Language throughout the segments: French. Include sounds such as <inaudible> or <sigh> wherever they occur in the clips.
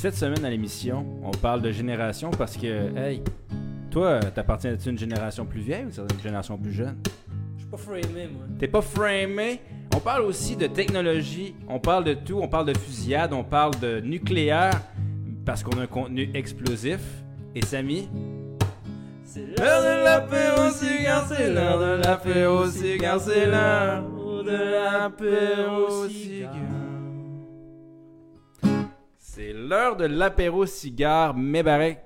Cette semaine à l'émission, on parle de génération parce que, hey, toi, t'appartiens à une génération plus vieille ou une génération plus jeune? Je suis pas framé, moi. T'es pas framé? On parle aussi de technologie, on parle de tout, on parle de fusillade, on parle de nucléaire parce qu'on a un contenu explosif. Et Samy, C'est l'heure de l'apéro cigare, c'est l'heure de l'apéro cigare, c'est l'heure de l'apéro cigare. C'est l'heure de l'apéro cigare Mébarek.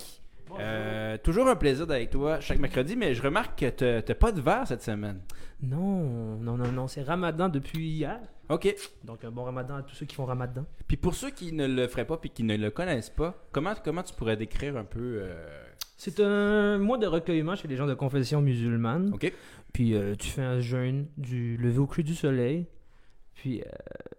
Euh, toujours un plaisir d'être avec toi chaque mercredi, mais je remarque que t'as pas de verre cette semaine. Non, non, non, non, c'est Ramadan depuis hier. Ok. Donc un bon Ramadan à tous ceux qui font Ramadan. Puis pour ceux qui ne le feraient pas puis qui ne le connaissent pas, comment, comment tu pourrais décrire un peu. euh, C'est un mois de recueillement chez les gens de confession musulmane. Ok. Puis euh, tu fais un jeûne du lever au cru du soleil. Puis euh,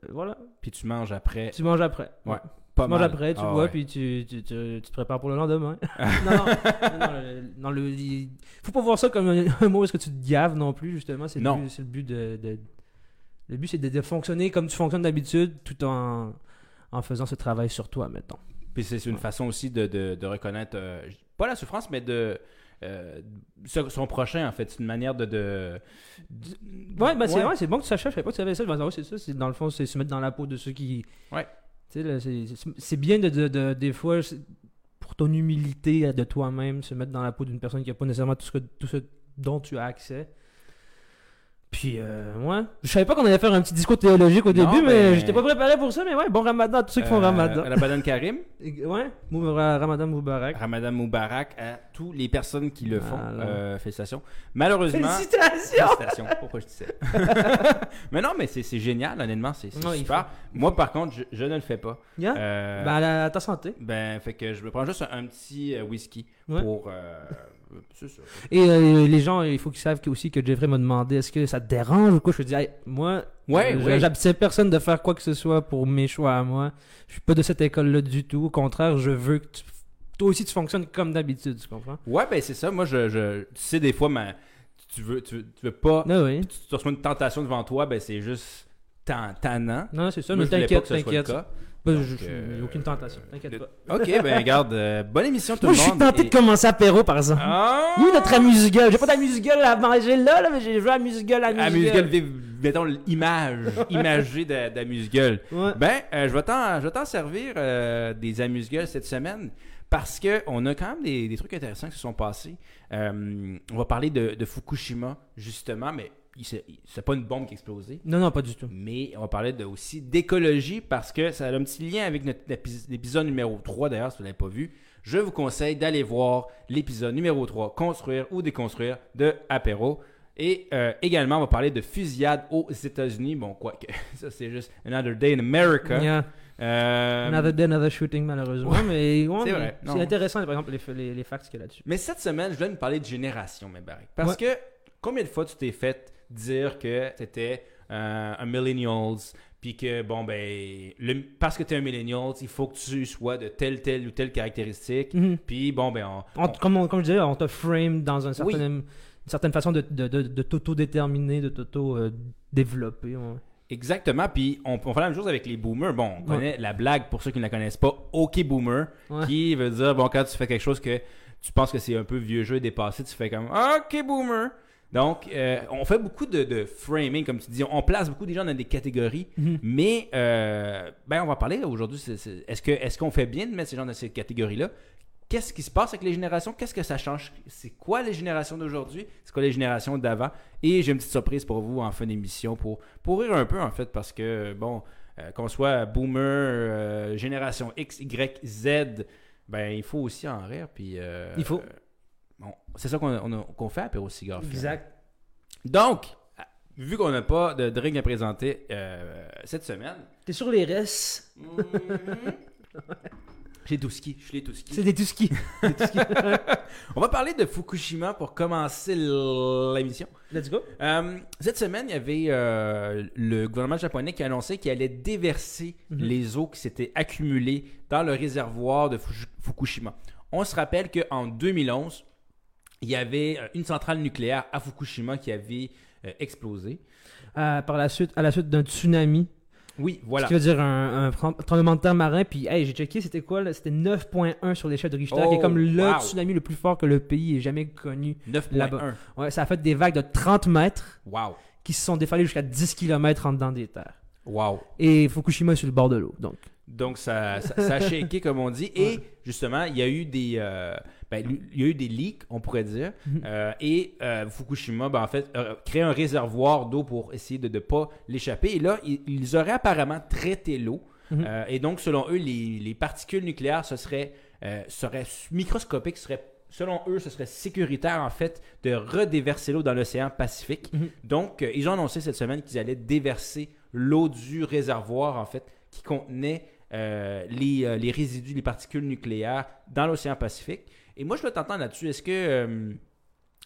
voilà, Puis tu manges après. tu manges après. Ouais. Pas Tu manges mal. après, tu Ah bois, ouais. puis tu, tu, tu- tu te prépares pour le lendemain. non, <laughs> non, non, non, le- non, le- il- faut pas voir ça comme un, un mot où est-ce que tu te gaves non plus, justement. C'est le Non. but, c'est le but de, de- Le but, c'est de, de fonctionner comme tu fonctionnes d'habitude, tout en, en faisant ce travail sur toi, mettons. Puis c'est une façon aussi de, de, de reconnaître, euh, pas la souffrance, mais de. euh, son prochain, en fait. C'est une manière de. de, de- Ouais, bah c'est Ouais. ouais, c'est bon que tu saches ça. Je savais pas que tu savais ça. Ben, ouais, c'est ça. C'est, dans le fond, c'est se mettre dans la peau de ceux qui. Ouais. C'est, bien de, de- de- des fois, pour ton humilité de toi-même, se mettre dans la peau d'une personne qui n'a pas nécessairement tout ce dont tu as accès. Puis, euh, ouais. Je savais pas qu'on allait faire un petit discours théologique au Non, début, mais ben- j'étais pas préparé pour ça. Mais ouais, bon ramadan à tous ceux qui font euh, ramadan. Ramadan Karim. <laughs> Ouais, ramadan Moubarak. Ramadan Moubarak à toutes les personnes qui le font. Euh, félicitations. Malheureusement. Félicitations! Félicitations. Pourquoi je dis ça? <laughs> mais non, mais c'est génial, honnêtement. C'est super. Moi, par contre, je, je ne le fais pas. Yeah? Euh, Ben, à, la- à ta santé. ben, fait que je me prends juste un, un petit whisky Ouais. pour. C'est ça. Et euh, les gens, il faut qu'ils savent que- aussi que Jeffrey m'a demandé est-ce que ça te dérange ou quoi? Je dis, hey, moi, Ouais, euh, ouais. j'abstiens personne de faire quoi que ce soit pour mes choix à moi. Je suis pas de cette école-là du tout. Au contraire, je veux que tu- toi aussi tu fonctionnes comme d'habitude, tu comprends? Ouais, ben c'est ça. Moi, je, je- tu sais, des fois, ma- tu veux, tu, veux- tu veux pas. Ah oui. Tu, tu reçois une tentation devant toi, ben c'est juste tan- tannant. Non, c'est ça, Moi, mais t'inquiète, t'inquiète. Cas. Donc, je- je- euh, aucune tentation, t'inquiète pas. Ok, ben regarde, euh, bonne émission tout Moi, le je suis tenté et- de commencer apéro, par exemple. Ah! Oui, notre amuse-gueule. J'ai pas d'amuse-gueule à manger là, là, mais j'ai joué à amuse-gueule, Amuse-gueule, amuse-gueule. vive- mettons l'image <laughs> imagée d'amuse-gueule. Ouais. Ben, euh, je vais t'en je vais t'en servir des amuse-gueules cette semaine parce que on a quand même des, des trucs intéressants qui se sont passés. On va parler de, de Fukushima, justement, mais c'est pas une bombe qui a explosé. Non, non, pas du tout. Mais on va parler de, aussi d'écologie parce que ça a un petit lien avec notre épi- l'épisode numéro 3 d'ailleurs, si vous ne l'avez pas vu. Je vous conseille d'aller voir l'épisode numéro 3, Construire ou déconstruire de Apéro. Et euh, également, on va parler de fusillade aux États-Unis. Bon, quoi que <laughs> ça, c'est juste Another Day in America. Yeah. Euh, Another day, another shooting, malheureusement. mais ouais, c'est mais intéressant, par exemple, les, les, les facts qu'il y a là-dessus. Mais cette semaine, je voulais nous parler de génération, mes barriques. Parce Ouais. que combien de fois tu t'es fait dire que tu étais un millennials, puis que, bon, ben, le- parce que tu es un millennials, il faut que tu sois de telle, telle ou telle caractéristique. Mhm. Puis, bon, ben, on- On- on- comme, je disais, on te frame dans un certain, Oui. une certaine façon de, de, de, de t'auto-déterminer, de t'auto-développer. ouais. exactement. Puis, on, on fait la même chose avec les boomers. Bon, on connaît la blague, pour ceux qui ne la connaissent pas, OK Boomer, Ouais. qui veut dire, bon, quand tu fais quelque chose que tu penses que c'est un peu vieux jeu et dépassé, tu fais comme OK Boomer. Donc, euh, on fait beaucoup de, de framing, comme tu dis. On place beaucoup des gens dans des catégories. Mhm. Mais, euh, ben, on va parler aujourd'hui. Est-ce que est-ce qu'on fait bien de mettre ces gens dans ces catégories-là? Qu'est-ce qui se passe avec les générations? Qu'est-ce que ça change? C'est quoi les générations d'aujourd'hui? C'est quoi les générations d'avant? Et j'ai une petite surprise pour vous en fin d'émission pour, pour rire un peu, en fait, parce que, bon, euh, qu'on soit boomer, euh, génération X, Y, Z, ben, il faut aussi en rire. Puis, euh, Il faut. C'est ça qu'on fait à Péro Cigare. finalement. Exact. Donc, vu qu'on n'a pas de drink à présenter euh, cette semaine, T'es sur les restes. <laughs> j'ai tout ski, je l'ai tout ski. C'est des tout. <laughs> On va parler de Fukushima pour commencer l'émission. Let's go. Euh, cette semaine, il y avait euh, le gouvernement japonais qui a annoncé qu'il allait déverser Mhm. les eaux qui s'étaient accumulées dans le réservoir de Fuku- Fukushima. On se rappelle qu'en 2011, il y avait euh, une centrale nucléaire à Fukushima qui avait euh, explosé. Euh, par la suite, à la suite d'un tsunami Oui, Ce voilà. qui veut dire un, un trem- tremblement de terre marin. Puis, hey, j'ai checké, c'était quoi? C'était 9.1 sur l'échelle de Richter, qui Oh, est comme le wow. tsunami le plus fort que le pays ait jamais connu. 9.1. Là-bas. Ouais, ça a fait des vagues de 30 mètres Wow. qui se sont défalées jusqu'à 10 km en dedans des terres. Wow. Et Fukushima est sur le bord de l'eau. Donc, Donc, ça, ça, ça a shaké, comme on dit. Et justement, il y a eu des, euh, ben, il y a eu des leaks, on pourrait dire. Mhm. Euh, et euh, Fukushima, ben, en fait, a créé un réservoir d'eau pour essayer de ne pas l'échapper. Et là, ils, ils auraient apparemment traité l'eau. Mhm. Euh, et donc, selon eux, les, les particules nucléaires, ce serait, microscopiques, seraient, selon eux, ce serait sécuritaire, en fait, de redéverser l'eau dans l'océan Pacifique. Mhm. Donc, euh, ils ont annoncé cette semaine qu'ils allaient déverser l'eau du réservoir, en fait, qui contenait euh, les, euh, les résidus, les particules nucléaires dans l'océan Pacifique. Et moi, je dois t'entendre là-dessus. Est-ce que. euh,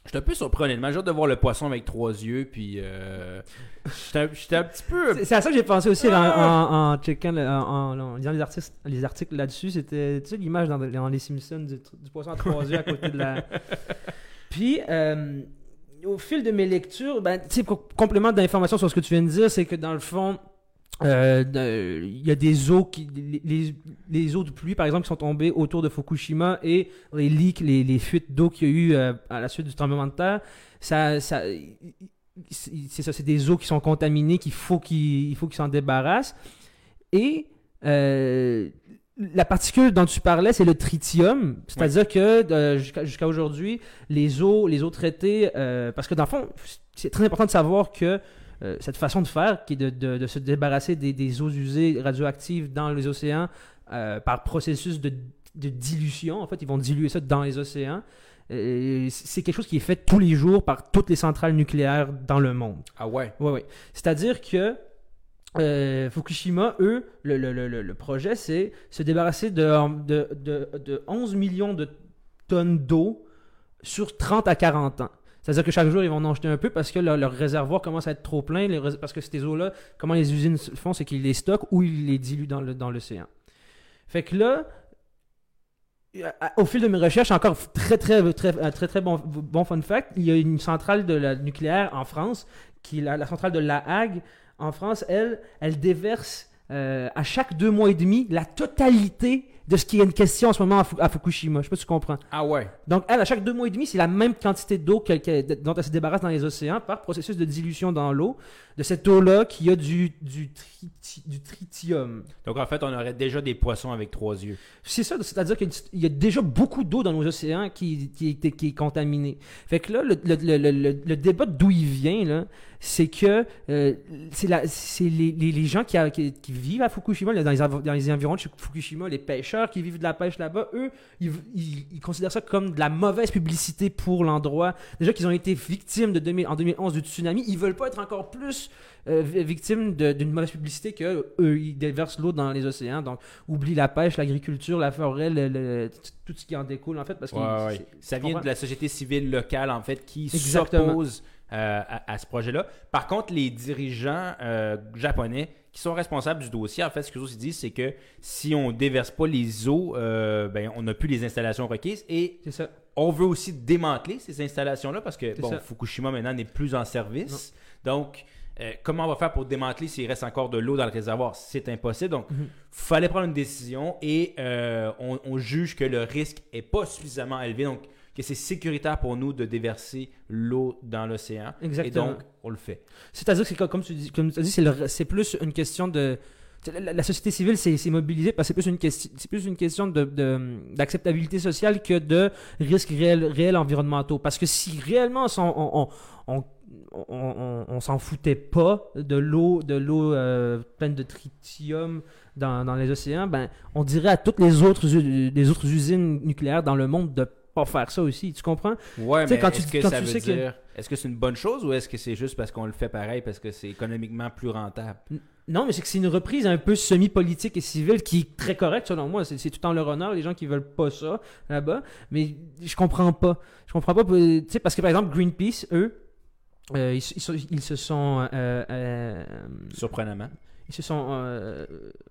je suis un peu surpris, honnêtement. J'ai hâte de voir le poisson avec trois yeux, puis. Euh, J'étais un- petit peu. c'est à ça que j'ai pensé aussi Ah! en, en checkant, le- en, en- en lisant les articles, les articles là-dessus. C'était, tu sais, l'image dans, dans Les Simpsons du, du poisson à trois yeux à côté de la. <laughs> Puis, euh, au fil de mes lectures, ben, tu sais, co- complément d'informations sur ce que tu viens de dire, c'est que dans le fond, euh, il y a des eaux qui les, les- eaux de pluie par exemple qui sont tombées autour de Fukushima et les leaks les, les fuites d'eau qu'il y a eu euh, à la suite du tremblement de terre ça, ça c'est ça c'est des eaux qui sont contaminées qu'il faut qu'il il faut qu'ils s'en débarrassent. Et euh, la particule dont tu parlais, c'est le tritium. C'est-à-dire que euh, jusqu'à aujourd'hui, les eaux, les eaux traitées, euh, parce que dans le fond, c'est très important de savoir que euh, cette façon de faire, qui est de, de- de se débarrasser des, des eaux usées radioactives dans les océans euh, par processus de, de dilution, en fait, ils vont diluer ça dans les océans. C'est quelque chose qui est fait tous les jours par toutes les centrales nucléaires dans le monde. Ah ouais? Oui, oui. C'est-à-dire que euh, Fukushima, eux, le, le- le- le- le projet, c'est se débarrasser de, de, de, de 11 millions de tonnes d'eau sur 30 à 40 ans. C'est-à-dire que chaque jour, ils vont en jeter un peu parce que leur, leur réservoir commence à être trop plein. parce que ces eaux-là, comment les usines font, c'est qu'ils les stockent ou ils les diluent dans le- dans l'océan. fait que là, à- au fil de mes recherches, encore très très très un très très bon, bon fun fact, il y a une centrale de la nucléaire en France, qui la, la centrale de La Hague en France, elle, elle déverse euh, à chaque deux mois et demi la totalité de ce qui est une question en ce moment à, Fu- à Fukushima. Je sais pas si tu comprends. Ah ouais. Donc, elle, à chaque deux mois et demi, c'est la même quantité d'eau qu'elle- dont elle se débarrasse dans les océans par processus de dilution dans l'eau, de cette eau-là qui a du, du, triti- du tritium. Donc en fait, on aurait déjà des poissons avec trois yeux. C'est ça, c'est-à-dire qu'il y a déjà beaucoup d'eau dans nos océans qui, qui, est- qui est contaminée. Fait que là, le, le, le, le- le débat d'où il vient, là, c'est que euh, c'est les, les, les gens qui, a- qui, vivent à Fukushima, là, dans les, dans les environs de Fukushima, les pêcheurs qui vivent de la pêche là-bas, eux, ils, ils- ils considèrent ça comme de la mauvaise publicité pour l'endroit. Déjà qu'ils ont été victimes de 2000 en 2011 du tsunami, ils veulent pas être encore plus euh, vi- victimes d'une mauvaise publicité que eux, ils déversent l'eau dans les océans. Donc, oublie la pêche, l'agriculture, la forêt, le- le- tout- ce qui en découle en fait, parce que Ouais, ouais. c'est- Ça vient de la société civile locale, en fait, qui s'oppose euh, à, à ce projet-là. Par contre, les dirigeants euh, japonais qui sont responsables du dossier, en fait, ce qu'ils aussi disent, c'est que si on déverse pas les eaux, euh, ben, on n'a plus les installations requises et ça. on veut aussi démanteler ces installations-là parce que bon, ça. Fukushima maintenant n'est plus en service. Donc, euh, comment on va faire pour démanteler s'il reste encore de l'eau dans le réservoir? C'est impossible. Donc, Mhm. fallait prendre une décision et euh, on, on juge que le risque est pas suffisamment élevé. Donc, que c'est sécuritaire pour nous de déverser l'eau dans l'océan. Et Exactement. donc, on le fait. C'est-à-dire que c'est comme, tu dis, comme tu as dit, c'est, plus une question de. La, la société civile s'est, mobilisée parce que c'est plus une question, c'est plus une question de, d'acceptabilité sociale que de risques réels, réels environnementaux. Parce que si réellement on, s'en- on, on, on, s'en foutait pas de l'eau, de l'eau euh, pleine de tritium dans, dans les océans, ben on dirait à toutes les autres, les autres usines nucléaires dans le monde de pas faire ça aussi. Tu comprends? Ouais, Tu sais, mais quand tu- que quand ça tu veut sais que- dire... Est-ce que c'est une bonne chose ou est-ce que c'est juste parce qu'on le fait pareil parce que c'est économiquement plus rentable? Non, mais c'est que c'est une reprise un peu semi-politique et civile qui est très correcte selon moi. C'est c'est tout en leur honneur, les gens qui veulent pas ça là-bas. Mais je comprends pas. Je comprends pas. Tu sais, parce que par exemple, Greenpeace, eux, euh, ils, se- ils ils se sont. euh, euh, Surprenamment. Ils se sont. Euh,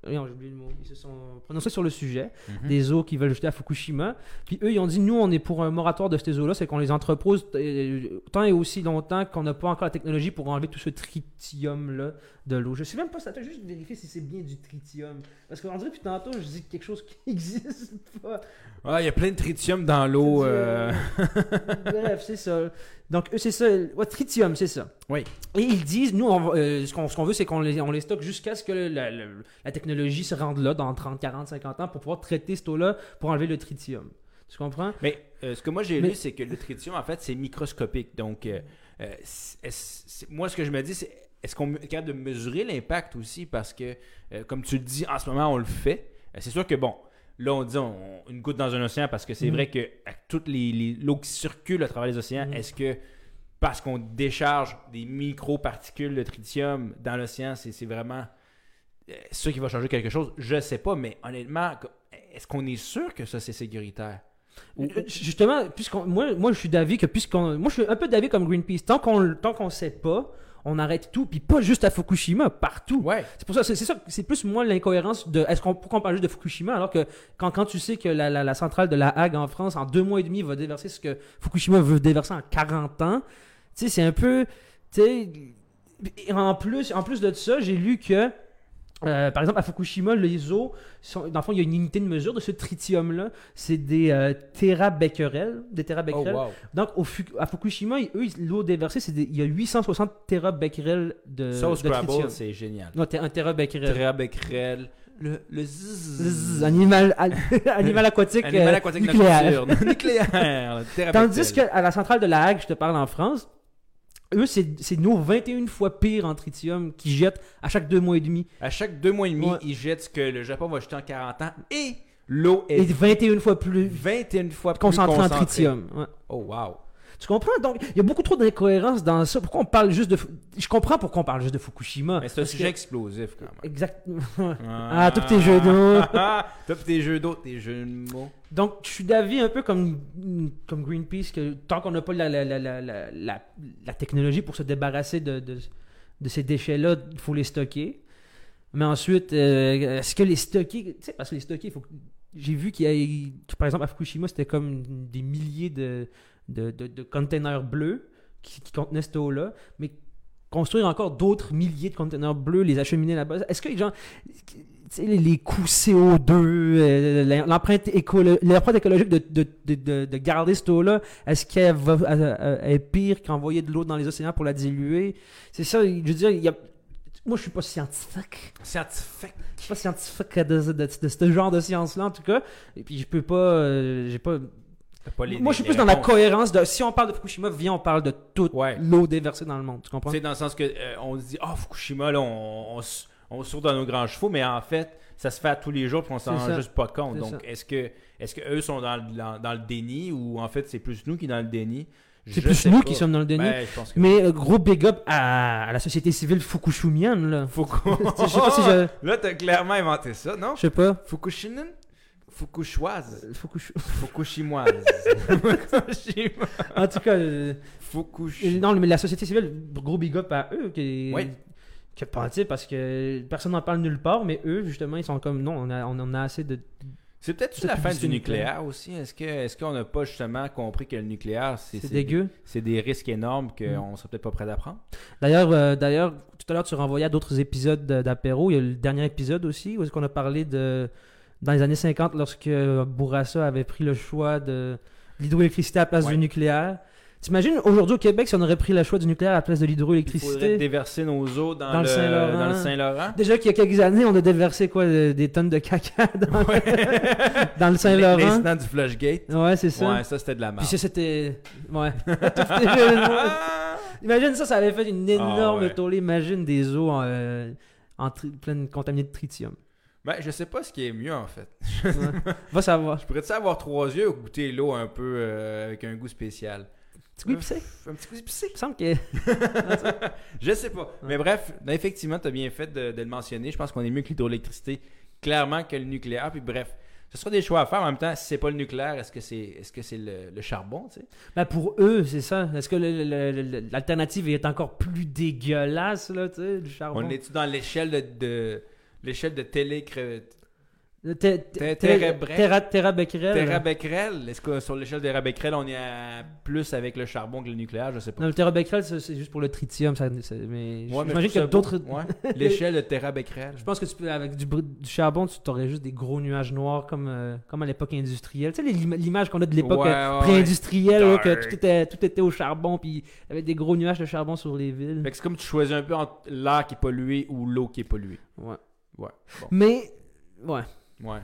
j'ai oublié le mot. Ils se sont prononcés sur le sujet Mhm. des eaux qu'ils veulent jeter à Fukushima. Puis eux, ils ont dit nous, on est pour un moratoire de ces eaux-là, c'est qu'on les entrepose euh, tant et aussi longtemps qu'on n'a pas encore la technologie pour enlever tout ce tritium-là de l'eau. Je sais même pas, ça t'a juste vérifier si c'est bien du tritium. Parce qu'on dirait, puis tantôt, je dis quelque chose qui <laughs> n'existe pas. Ah, il y a plein de tritium dans l'eau. euh, <laughs> Bref, c'est ça. Donc, eux, c'est ça. Ouais, tritium, c'est ça. Oui. Et ils disent, nous, on euh, ce qu'on ce qu'on veut, c'est qu'on les, on les stocke jusqu'à ce que la, la- la technologie se rende là dans 30, 40, 50 ans pour pouvoir traiter cette eau-là pour enlever le tritium. Tu comprends? Mais euh, ce que moi j'ai Mais- lu, c'est que le tritium, en fait, c'est microscopique. Donc, euh, c'est- est-ce- c'est- moi, ce que je me dis, c'est est-ce qu'on est capable de mesurer l'impact aussi? Parce que, comme tu le dis, en ce moment, on le fait. C'est sûr que, bon, là, on dit on- une goutte dans un océan parce que c'est Mhm. vrai que avec toute l'eau qui circule à travers les océans, Mhm. est-ce que parce qu'on décharge des micro-particules de tritium dans l'océan, c'est vraiment euh, ça qui va changer quelque chose? Je sais pas, mais honnêtement, est-ce qu'on est sûr que ça, c'est sécuritaire? Ou- Euh, Justement, puisqu'on, moi, moi, je suis d'avis que puisqu'on, moi, je suis un peu d'avis comme Greenpeace. Tant qu'on, tant qu'on sait pas, on arrête tout, puis pas juste à Fukushima, partout. Ouais. C'est pour ça, c'est, ça, c'est plus moi l'incohérence de, est-ce qu'on, pourquoi on parle juste de Fukushima alors que quand, quand tu sais que la, la, la centrale de la Hague en France, en deux mois et demi, va déverser ce que Fukushima veut déverser en 40 ans, tu sais, c'est un peu, tu sais, en plus, en plus de ça, j'ai lu que euh, par exemple, à Fukushima, les eaux, sont, dans le fond, il y a une unité de mesure de ce tritium-là. C'est des euh, terabecquerels. Des Oh, terabecquerels. wow. Donc, au à Fukushima, eux, l'eau déversée, c'est des- il y a 860 terabecquerels de, Ça au de Scrabble, tritium. c'est génial. Non, t'es un terabecquerel. Trabecquerel, le, le Zzz, zzz. Animal, al- <laughs> animal aquatique, Animal euh, aquatique nucléaire. <laughs> nucléaire. le terabecquerel. Tandis qu'à la centrale de la Hague, je te parle en France, eux, c'est nos 21 fois pire en tritium qui jettent à chaque deux mois et demi. À chaque deux mois et demi, Ouais. ils jettent ce que le Japon va jeter en 40 ans et l'eau Et est 21 fois plus 21 fois plus concentré en concentrée. tritium. Ouais. Oh, wow. Tu comprends? Donc, il y a beaucoup trop d'incohérences dans ça. Pourquoi on parle juste de... Je comprends pourquoi on parle juste de Fukushima. Mais c'est un sujet que- explosif quand même. Exactement. <laughs> Ah, tous tes jeux d'eau. <laughs> Tous tes jeux d'eau, tes jeux de mots. Donc, je suis d'avis un peu comme, comme Greenpeace que tant qu'on n'a pas la, la, la, la, la, technologie pour se débarrasser de, de, de ces déchets-là, il faut les stocker. Mais ensuite, euh, est-ce que les stocker. Tu sais, parce que les stocker, il faut J'ai vu qu'il y a. Par exemple, à Fukushima, c'était comme des milliers de, de, de, de containers bleus qui, qui contenaient cette eau-là. Mais construire encore d'autres milliers de containers bleus, les acheminer là-bas, est-ce que, genre. tu sais, les, les coûts CO2, euh, l'empreinte écolo- écologique de, de, de, de, de garder cette eau-là, est-ce qu'elle va euh, euh, est pire qu'envoyer de l'eau dans les océans pour la diluer? C'est ça, je veux dire, il y a... moi je suis pas scientifique. Scientifique. Je suis pas scientifique de, ce genre de science-là en tout cas. Et puis je peux pas. j'ai pas... T'as pas les- moi je suis plus dans la cohérence de. Si on parle de Fukushima, viens, on parle de toute Ouais. l'eau déversée dans le monde. Tu comprends? C'est dans le sens que euh, on se dit ah Fukushima là on, on, dans nos grands chevaux mais en fait ça se fait à tous les jours puis on s'en rend juste pas compte. Donc est-ce que est-ce que eux sont dans, le- dans, dans le déni ou en fait c'est plus nous qui dans le déni? C'est plus nous pas. qui sommes dans le déni. Ben, Mais euh, gros big up à, à la société civile fukushumienne là. Fuku... <laughs> Je sais pas si je. <laughs> Là t'as clairement inventé ça non? Je sais pas. Fukushinen Fukushoise Fukushu- <laughs> Fukushimoise Fukushima En tout cas, euh, Fukush euh, non, mais la société civile, gros big up à eux. Qui, Oui. qui sais, parce que personne n'en parle nulle part, mais eux, justement, ils sont comme non, on, a, on en a assez de. C'est peut-être la fin du nucléaire aussi. Est-ce que est-ce qu'on n'a pas justement compris que le nucléaire c'est dégueu. c'est des risques énormes Mm. qu'on serait peut-être pas prêt d'apprendre? D'ailleurs, euh, d'ailleurs, tout à l'heure, tu renvoyais à d'autres épisodes de- d'apéro. Il y a le dernier épisode aussi où est-ce qu'on a parlé de dans les années 50 lorsque Bourassa avait pris le choix de l'hydroélectricité à la place Ouais. du nucléaire. T'imagines aujourd'hui au Québec si on aurait pris le choix du nucléaire à la place de Il faudrait l'hydroélectricité déverser nos eaux dans, Dans le le, Saint-Laurent. Déjà qu'il y a quelques années, on a déversé quoi de- des tonnes de caca <laughs> dans, Ouais. <laughs> dans le Saint-Laurent. L'incident du Flushgate. Ouais, c'est ça. Ouais, ça c'était de la Puis merde. ça, c'était. Ouais. <laughs> Imagine ça, ça avait fait une énorme Ah ouais. tollée. Imagine des eaux euh, en pleines contaminées de tritium. Ben, je sais pas ce qui est mieux en fait. Ouais. Va <laughs> savoir. Je pourrais-tu avoir trois yeux ou goûter l'eau un peu euh, avec un goût spécial? Petit coup épicé. Un petit goût épicé. Il me semble que. <laughs> Je sais pas. Mais bref, ben, effectivement, tu as bien fait de, de le mentionner. Je pense qu'on est mieux que l'hydroélectricité, clairement, que le nucléaire. Puis bref, ce sera des choix à faire. En même temps, si c'est pas le nucléaire, est-ce que c'est est -ce que c'est le, le charbon, tu sais? Ben, pour eux, c'est ça. Est-ce que l'alternative est encore plus dégueulasse, là, tu sais, du charbon? On est-tu dans l'échelle de, de- l'échelle de télé Terabecquerel. Est-ce que sur l'échelle de Terabecquerel, on est à plus avec le charbon que le nucléaire? Je sais pas. Non, le terabecquerel, c'est c'est juste pour le tritium. Ça, mais j'imagine qu'il y a d'autres. <laughs> L'échelle de Terabecquerel. Je pense que tu peux, avec du, charbon, tu aurais juste des gros nuages noirs comme, euh, comme à l'époque industrielle. Tu sais, l'im- l'image qu'on a de l'époque euh, pré-industrielle, que tout était, tout était au charbon, puis il y avait des gros nuages de charbon sur les villes. C'est comme tu choisis un peu entre l'air qui est pollué ou l'eau qui est polluée. Ouais. Ouais. Bon. Mais, ouais. Ouais.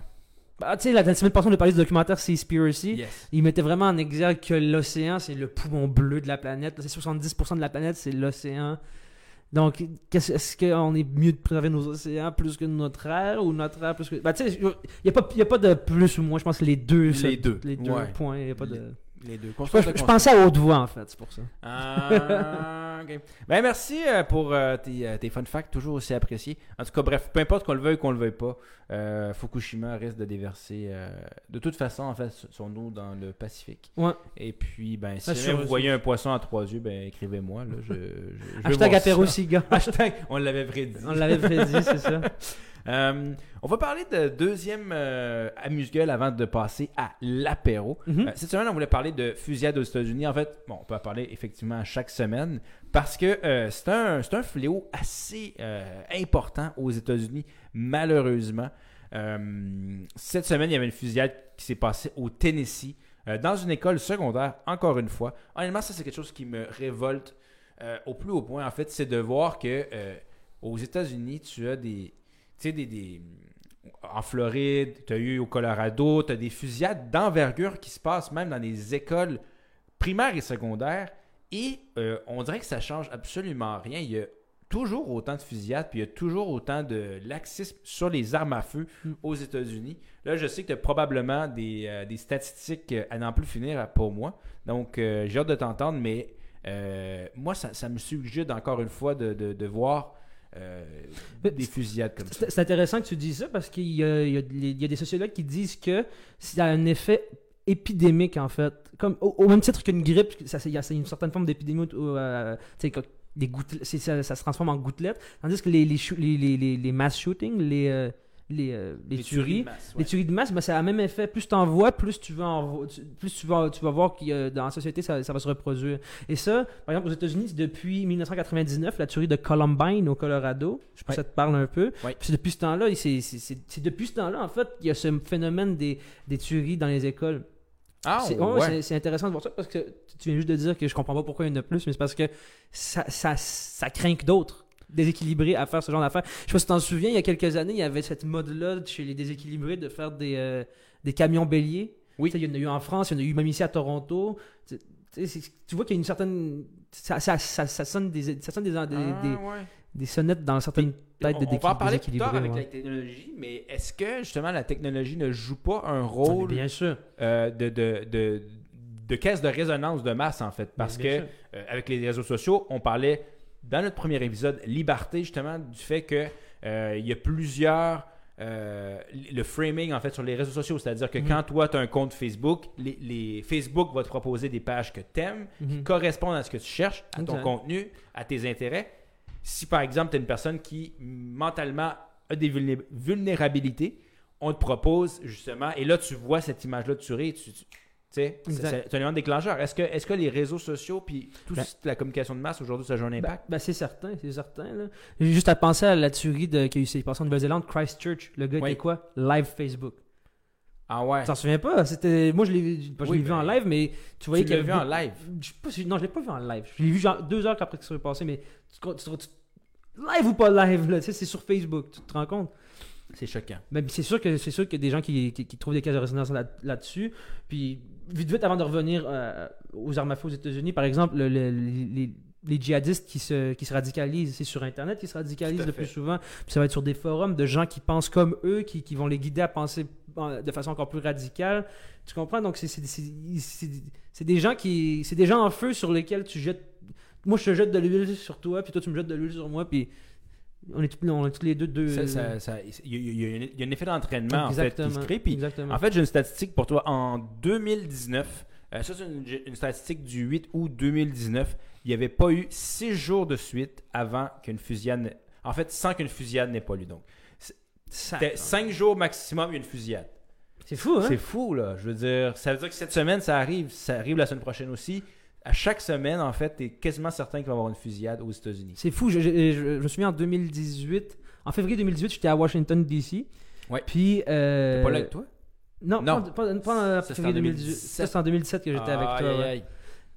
Bah, tu sais, la, semaine passée, on a parlé du documentaire Seaspiracy. Yes. Il mettait vraiment en exergue que l'océan, c'est le poumon bleu de la planète. C'est 70% de la planète, c'est l'océan. Donc, qu'est-ce- est-ce qu'on est mieux de préserver nos océans plus que notre air ou notre air plus que. Bah, tu sais, il n'y a, a pas de plus ou moins. Je pense que les deux. Les ça- deux, Les deux ouais. points. Il a pas de. Les deux. Je, je- je pensais à haute voix, en fait, c'est pour ça. Ah, ok. Ben merci euh, pour euh, tes, euh, tes fun facts, toujours aussi appréciés. En tout cas, bref, peu importe qu'on le veuille ou qu'on le veuille pas, euh, Fukushima risque de déverser euh, de toute façon en fait son eau dans le Pacifique. Ouais. Et puis, ben si jamais vous voyez un poisson à trois yeux, ben écrivez-moi. Là, je, je, je Hashtag. Hashtag, on l'avait prédit. On l'avait prédit, c'est ça. <laughs> Euh, on va parler de deuxième euh, amuse-gueule avant de passer à l'apéro. Mhm. Euh, cette semaine, on voulait parler de fusillade aux États-Unis. En fait, bon, on peut en parler effectivement chaque semaine parce que euh, c'est un, fléau assez important aux États-Unis, malheureusement. Cette semaine, il y avait une fusillade qui s'est passée au Tennessee, dans une école secondaire, encore une fois. Honnêtement, ça, c'est quelque chose qui me révolte au plus haut point. En fait, c'est de voir que aux États-Unis, tu as des. Tu sais, des, des- En Floride, tu as eu au Colorado, tu as des fusillades d'envergure qui se passent même dans les écoles primaires et secondaires. Et euh, on dirait que ça change absolument rien. Il y a toujours autant de fusillades, puis il y a toujours autant de laxisme sur les armes à feu Mm. aux États-Unis. Là, je sais que tu as probablement des, euh, des statistiques euh, à n'en plus finir pour moi. Donc, euh, j'ai hâte de t'entendre, mais moi, ça, ça me suggère encore une fois de, de- de voir euh, des fusillades comme ça. C'est intéressant que tu dises ça parce qu'il y a, des sociologues qui disent que ça a un effet épidémique en fait. Comme, au, même titre qu'une grippe, il y a une certaine forme d'épidémie euh, ça, se transforme en gouttelettes. Tandis que les, les, les, les mass shootings, les, euh, les, euh, les tueries, de masse, les tueries de masse, ben, ça a le même effet. Plus tu en vois, plus tu vas, en vo- tu- plus tu vas, tu vas voir que dans la société, ça, ça va se reproduire. Et ça, par exemple, aux États-Unis, c'est depuis 1999, la tuerie de Columbine au Colorado. Je Ouais. si ça te parle un peu. Ouais. C'est depuis ce temps-là, c'est- depuis ce temps-là, en fait, il y a ce phénomène des, des tueries dans les écoles. Ah, C'est ouais, intéressant de voir ça parce que tu viens juste de dire que je comprends pas pourquoi il y en a plus, mais c'est parce que ça, ça, ça craint que d'autres déséquilibrés à faire ce genre d'affaires. Je sais pas si tu t'en souviens, il y a quelques années, il y avait cette mode-là chez les déséquilibrés de faire des, euh, des camions béliers. Oui. Il y en a eu en France, il y en a eu même ici à Toronto. Tu, vois qu'il y a une certaine. Ça, ça, ça, ça sonne des, ça sonne des, des, Ah, des- ouais. des sonnettes dans certaines têtes de on, on va en parler plus tard avec ouais. la technologie, mais est-ce que justement la technologie ne joue pas un Ah, rôle Bien sûr. euh, de, de, de, de caisse de résonance de masse en fait? Parce Bien que euh, avec les réseaux sociaux, on parlait dans notre premier épisode liberté justement du fait que euh, il y a plusieurs euh, le framing en fait sur les réseaux sociaux, c'est-à-dire que Mhm. quand toi tu as un compte Facebook, les, les- Facebook va te proposer des pages que tu aimes Mhm. correspondent à ce que tu cherches, à ton contenu, à tes intérêts. Si par exemple, tu es une personne qui mentalement a des vulné- vulnérabilités, on te propose justement, et là tu vois cette image-là de tuerie, tu, tu c'est- un élément déclencheur. Est-ce que, est que les réseaux sociaux puis toute Ben- la communication de masse aujourd'hui, ça joue un Ben, impact? ben, c'est certain, c'est certain. Là. J'ai juste à penser à la tuerie de, qui s'est passée en Nouvelle-Zélande, Christchurch. Le gars Oui. était quoi? Live Facebook. ah ouais. Tu t'en souviens pas? C'était Moi, je l'ai vu, Oui, ben, en live, mais tu voyais Tu qu'il l'as vu avait en live? Je sais pas si- Non, je l'ai pas vu en live. Je l'ai vu genre deux heures après que ça soit passé, mais tu, tu- tu- live ou pas live, là, tu sais, c'est sur Facebook, tu te rends compte? C'est choquant. Ben, c'est sûr que c'est sûr qu'il y a des gens qui, qui- qui trouvent des cases de résonance là- là-dessus. Puis vite vite avant de revenir euh, aux armes à feu aux États-Unis, par exemple, le- le- les, les djihadistes qui se, qui se radicalisent, c'est sur Internet qu'ils se radicalisent le plus souvent. Puis ça va être sur des forums de gens qui pensent comme eux, qui, qui vont les guider à penser en- de façon encore plus radicale. Tu comprends? Donc c'est des gens qui, c'est des gens en feu sur lesquels tu jettes. Moi, je te jette de l'huile sur toi, puis toi, tu me jettes de l'huile sur moi, puis On est, tous- on est tous les deux. deux Ça- ça- ça- Il y, a- il y un effet d'entraînement en fait, qui se crée. Puis, en fait, j'ai une statistique pour toi. En 2019, euh, ça c'est une, statistique du 8 août 2019, il n'y avait pas eu six jours de suite avant qu'une fusillade... En fait, sans qu'une fusillade n'ait pas lieu. Donc, c'était cinq jours maximum, une fusillade. C'est fou, hein? C'est fou, là. Je veux dire, ça veut dire que cette semaine, ça arrive. Ça arrive la semaine prochaine aussi. À chaque semaine, en fait, tu es quasiment certain qu'il va y avoir une fusillade aux États-Unis. C'est fou. Je, je- je- je me souviens en 2018, en février 2018, j'étais à Washington, D.C. Ouais. Puis. euh, T'es pas là avec toi? Non, Non. pas, pas, pas en février en 2018. 2017. Ça, c'est en 2017 que j'étais avec toi. aïe,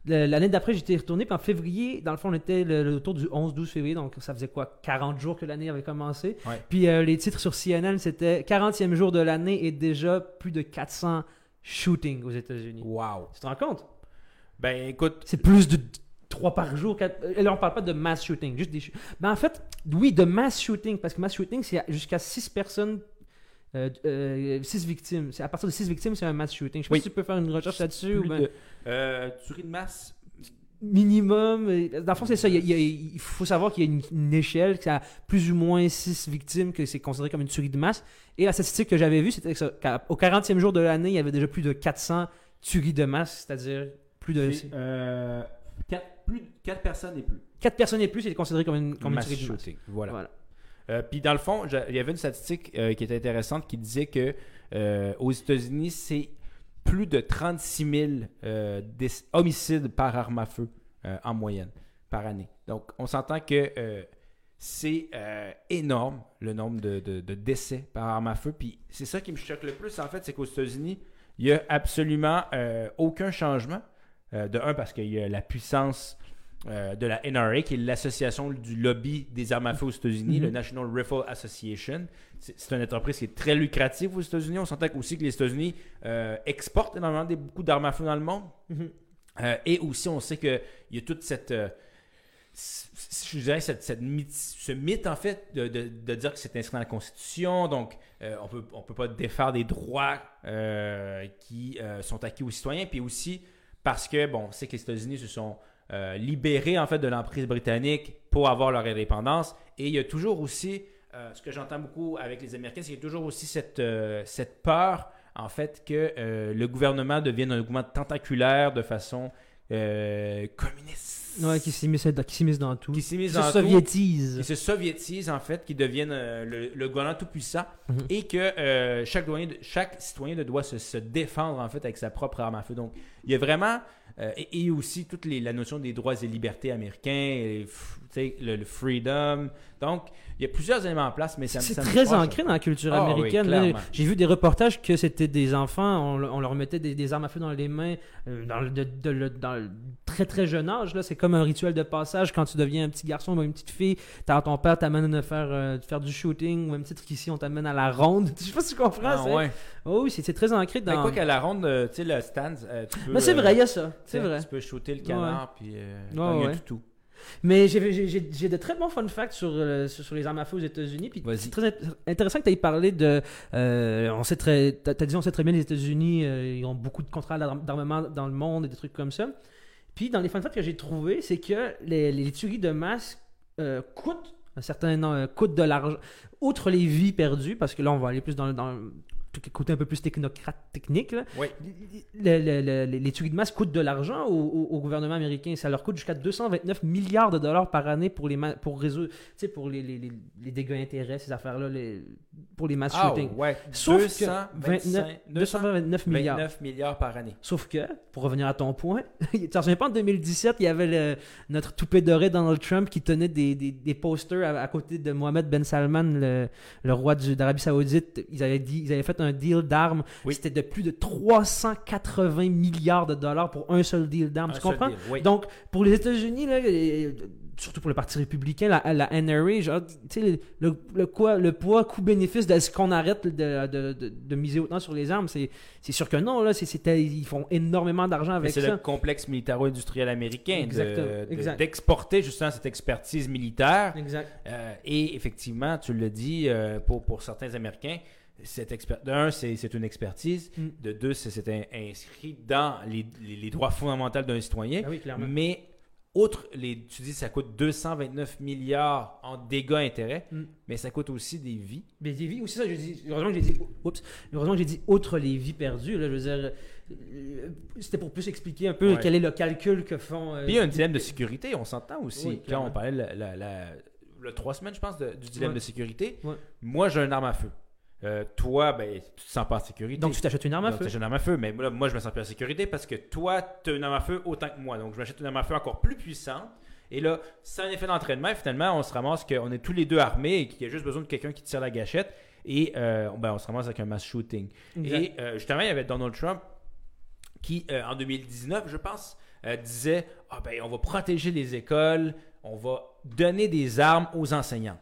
ouais. L'année d'après, j'étais retourné. Puis en février, dans le fond, on était le, le- autour du 11-12 février. Donc ça faisait quoi 40 jours que l'année avait commencé. Ouais. Puis euh, les titres sur CNN, c'était 40e jour de l'année et déjà plus de 400 shootings aux États-Unis. Wow. Tu te rends compte? Ben, écoute, C'est plus de 3 par jour. euh, Là, on parle pas de mass shooting, juste des Ben, en fait, oui, de mass shooting, parce que mass shooting, c'est jusqu'à 6 personnes, 6 victimes. C'est à partir de 6 victimes, c'est un mass shooting. Je sais Oui. pas si tu peux faire une recherche là-dessus. ou ben- de- euh, tuerie de masse. minimum. et- Dans le fond, c'est ça. Il, y a- faut savoir qu'il y a une, une échelle, que ça a plus ou moins 6 victimes, que c'est considéré comme une tuerie de masse. Et la statistique que j'avais vue, c'était que ça, qu'à- au 40e jour de l'année, il y avait déjà plus de 400 tueries de masse, c'est-à-dire plus de euh, quatre, plus de 4 personnes et plus. 4 personnes et plus, c'est considéré comme une, comme une tuerie de masse. shooting. Voilà. Voilà. Euh, Puis dans le fond, il y avait une statistique euh, qui était intéressante qui disait que euh, aux États-Unis, c'est plus de 36 000 euh, déc- homicides par arme à feu euh, en moyenne par année. Donc on s'entend que euh, c'est euh, énorme le nombre de, de- de décès par arme à feu. Puis c'est ça qui me choque le plus en fait, c'est qu'aux États-Unis, il n'y a absolument euh, aucun changement. Euh, de un, parce qu'il y a la puissance euh, de la NRA, qui est l'association du lobby des armes à feu aux États-Unis, Mhm. le National Rifle Association. C'est une entreprise qui est très lucrative aux États-Unis. On s'entend aussi que les États-Unis euh, exportent énormément des, beaucoup d'armes à feu dans le monde. Mhm. Et aussi, on sait qu'il y a toute cette. je dirais cette, cette mythe- ce mythe, en fait, de, de- de dire que c'est inscrit dans la Constitution. Donc, euh, on peut, on peut pas défaire des droits euh, qui euh, sont acquis aux citoyens. Puis aussi, parce que, bon, on sait que les États-Unis se sont euh, libérés, en fait, de l'emprise britannique pour avoir leur indépendance. Et il y a toujours aussi, euh, ce que j'entends beaucoup avec les Américains, c'est qu'il y a toujours aussi cette, euh, cette peur, en fait, que le gouvernement devienne un gouvernement tentaculaire de façon euh, communiste. Ouais, qui s'immisce dans tout. Qui s'immisce se dans tout. soviétise. Qui se soviétisent, en fait, qui deviennent euh, le, le gouvernement tout-puissant Mhm. et que euh, chaque, de- chaque citoyen doit se, se défendre, en fait, avec sa propre arme à feu. Donc, il y a vraiment... euh, et, et aussi toute les- la notion des droits et libertés américains, et, le, le freedom. Donc, il y a plusieurs éléments en place, mais ça, C'est ça me très fâche. ancré dans la culture Ah américaine. J'ai vu des reportages que c'était des enfants, on, on leur mettait des, des armes à feu dans les mains euh, dans, le, de- de- le- dans le très très jeune âge. là. C'est comme un rituel de passage quand tu deviens un petit garçon ou une petite fille. T'as ton père t'amène à faire, euh, faire du shooting, ou même titre qu'ici on t'amène à la ronde. <laughs> Je sais pas si tu comprends. Ah, c'est- ouais. Oh oui, c'est très ancré Mais dans. quoi qu'à la ronde, euh, tu sais, le stand, euh, tu peux... Mais c'est vrai, il y a ça. tu C'est vrai. Tu peux shooter le canard, puis Ouais, pogner un ouais. toutou. Mais j'ai- de très bons fun facts sur, euh, sur, les armes à feu aux États-Unis. Puis c'est très int- intéressant que tu aies parlé de. euh, on sait très. T'as dit, on sait très bien les États-Unis, euh, ils ont beaucoup de contrats d'arm- d'armement dans le monde et des trucs comme ça. Puis dans les fun facts que j'ai trouvés, c'est que les, tueries de masse euh, coûtent un certain euh, de l'argent. Outre les vies perdues, parce que là on va aller plus dans, dans le côté un peu plus technocrate technique. là. Oui. Le- le- le- les, tueries de masse coûtent de l'argent au, gouvernement américain. Ça leur coûte jusqu'à 229 milliards de dollars par année pour les pour résoudre, pour les, les, les, les dégâts intérêts, ces affaires-là, pour les mass Ah, shootings. ouais. Sauf 225 que 229 milliards. 29 milliards par année. Sauf que, pour revenir à ton point, <laughs> tu te souviens pas en 2017, il y avait notre toupet doré Donald Trump qui tenait des, des, des posters à, à côté de Mohamed Ben Salman, le, roi d'Arabie Saoudite. Ils avaient, dit, ils avaient fait un deal d'armes. Oui. C'était de plus de 380 milliards de dollars pour un seul deal d'armes. Un Tu comprends? deal, oui. Donc, pour les États-Unis, là, surtout pour le Parti républicain, la, la NRA, genre, le, le, quoi, le poids coût-bénéfice de ce qu'on arrête de, de, de, de miser autant sur les armes, c'est c'est sûr que non. Là, c'est- ils font énormément d'argent avec c'est ça. le complexe militaro-industriel américain d'exporter justement cette expertise militaire. Exact. Euh, et effectivement, tu le dis, euh, pour, pour certains Américains, cette expert... d'un, c'est une expertise. Mm. De deux, c'est c'est in- inscrit dans les, les- les droits fondamentaux d'un citoyen. Ah oui, clairement. Mais outre les. Tu dis que ça coûte 229 milliards en dégâts intérêts, Mm. mais ça coûte aussi des vies. Mais des vies, aussi ça, j'ai dit. Heureusement que j'ai dit. Oups. Heureusement que j'ai dit outre les vies perdues. Là, je veux dire. euh, C'était pour plus expliquer un peu Ouais. quel est le calcul que font. euh, Puis il y a un dilemme de sécurité, on s'entend aussi. Oui, Quand on parlait la, la- la- le trois semaines, je pense, de- du dilemme Ouais. de sécurité. Ouais. Moi, j'ai une arme à feu. Euh, toi, ben, tu te sens pas en sécurité. Donc tu t'achètes une arme à Donc, feu. t'achètes une arme à feu. Mais moi, moi, je me sens plus en sécurité parce que toi, tu as une arme à feu autant que moi. Donc, je m'achète une arme à feu encore plus puissante. Et là, c'est un effet d'entraînement. Finalement, on se ramasse qu'on est tous les deux armés et qu'il y a juste besoin de quelqu'un qui tire la gâchette. Et euh, ben, on se ramasse avec un mass shooting. Exact. Et euh, justement, il y avait Donald Trump qui, en 2019, je pense, disait ah ben, on va protéger les écoles, on va donner des armes aux enseignants.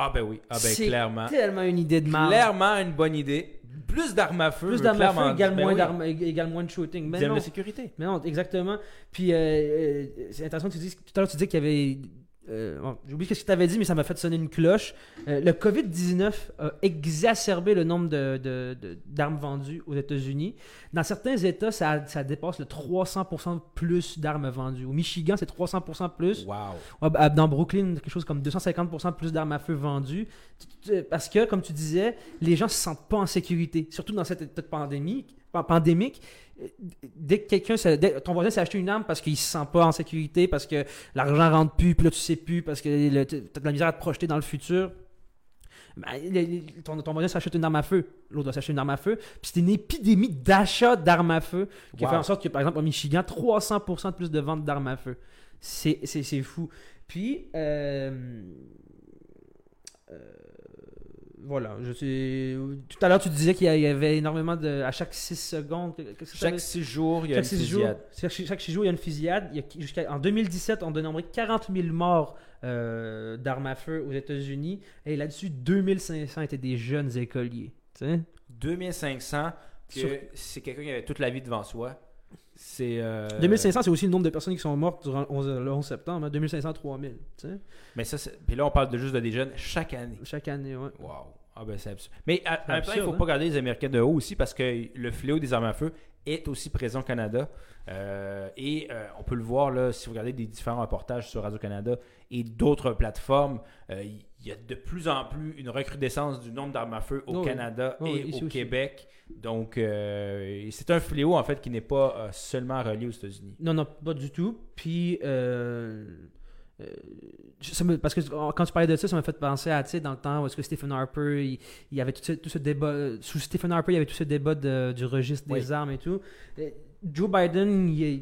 Ah ben oui, ah ben C'est clairement. tellement une idée de mal. Clairement une bonne idée. Plus d'armes à feu. Plus d'armes à feu égale dire- moins ben oui. d'armes, égale moins de shooting. Mais Dilemme non. de sécurité. Mais non, exactement. Puis, euh, euh, c'est intéressant tu dises, tout à l'heure, tu disais qu'il y avait. Euh, bon, J'ai oublié ce que tu avais dit, mais ça m'a fait sonner une cloche. Euh, le COVID-19 a exacerbé le nombre de- de- de- d'armes vendues aux États-Unis. Dans certains États, ça, ça dépasse le 300% plus d'armes vendues. Au Michigan, c'est 300% plus. Wow. Ah, bah, Dans Brooklyn, quelque chose comme 250% plus d'armes à feu vendues. Parce que, comme tu disais, les gens se sentent pas en sécurité. Surtout dans cette état pandémie, pan- pandémique. Dès que quelqu'un, ton voisin s'est acheté une arme parce qu'il se sent pas en sécurité, parce que l'argent rentre plus, puis là tu sais plus, parce que t'as de la misère à te projeter dans le futur. Ben, le- le- ton, ton voisin s'achète une arme à feu, l'autre doit s'acheter une arme à feu. Puis c'est une épidémie d'achat d'armes à feu qui a Wow. fait en sorte que, par exemple, au Michigan, 300% de plus de ventes d'armes à feu. C'est fou. Puis, euh, euh, voilà, je sais. Tout à l'heure, tu disais qu'il y avait énormément de. À chaque 6 secondes. Chaque veut- six jours, il y a chaque une fusillade. chaque, chaque six jours, il y a une fusillade. Il y a- jusqu'à- en 2017, on dénombrait 40 000 morts euh, d'armes à feu aux États-Unis. Et là-dessus, 2500 étaient des jeunes écoliers. Tu sais? 2500, que Sur- c'est quelqu'un qui avait toute la vie devant soi. C'est. euh, 2500, c'est aussi le nombre de personnes qui sont mortes durant le 11, le 11 septembre. hein. 2500, 3000. Tu sais? Mais ça, puis là, on parle de juste de des jeunes chaque année. Chaque année, ouais. Wow. Ah ben c'est absurde. Mais à- en même temps, il ne faut pas garder les Américains de haut aussi parce que le fléau des armes à feu est aussi présent au Canada. Euh, et euh, on peut le voir là, si vous regardez des différents reportages sur Radio-Canada et d'autres plateformes, euh, il y a de plus en plus une recrudescence du nombre d'armes à feu au Oh. Canada Oh et au aussi. Québec. Donc euh, c'est un fléau en fait qui n'est pas euh, seulement relié aux États-Unis. Non, non, pas du tout. Puis, euh, ça me- parce que quand tu parlais de ça, ça m'a fait penser à, tu sais, dans le temps où est-ce que Stephen Harper, il, il y avait tout ce, tout ce débat, sous Stephen Harper, il y avait tout ce débat de- du registre des Oui. armes et tout. Joe Biden, il, a-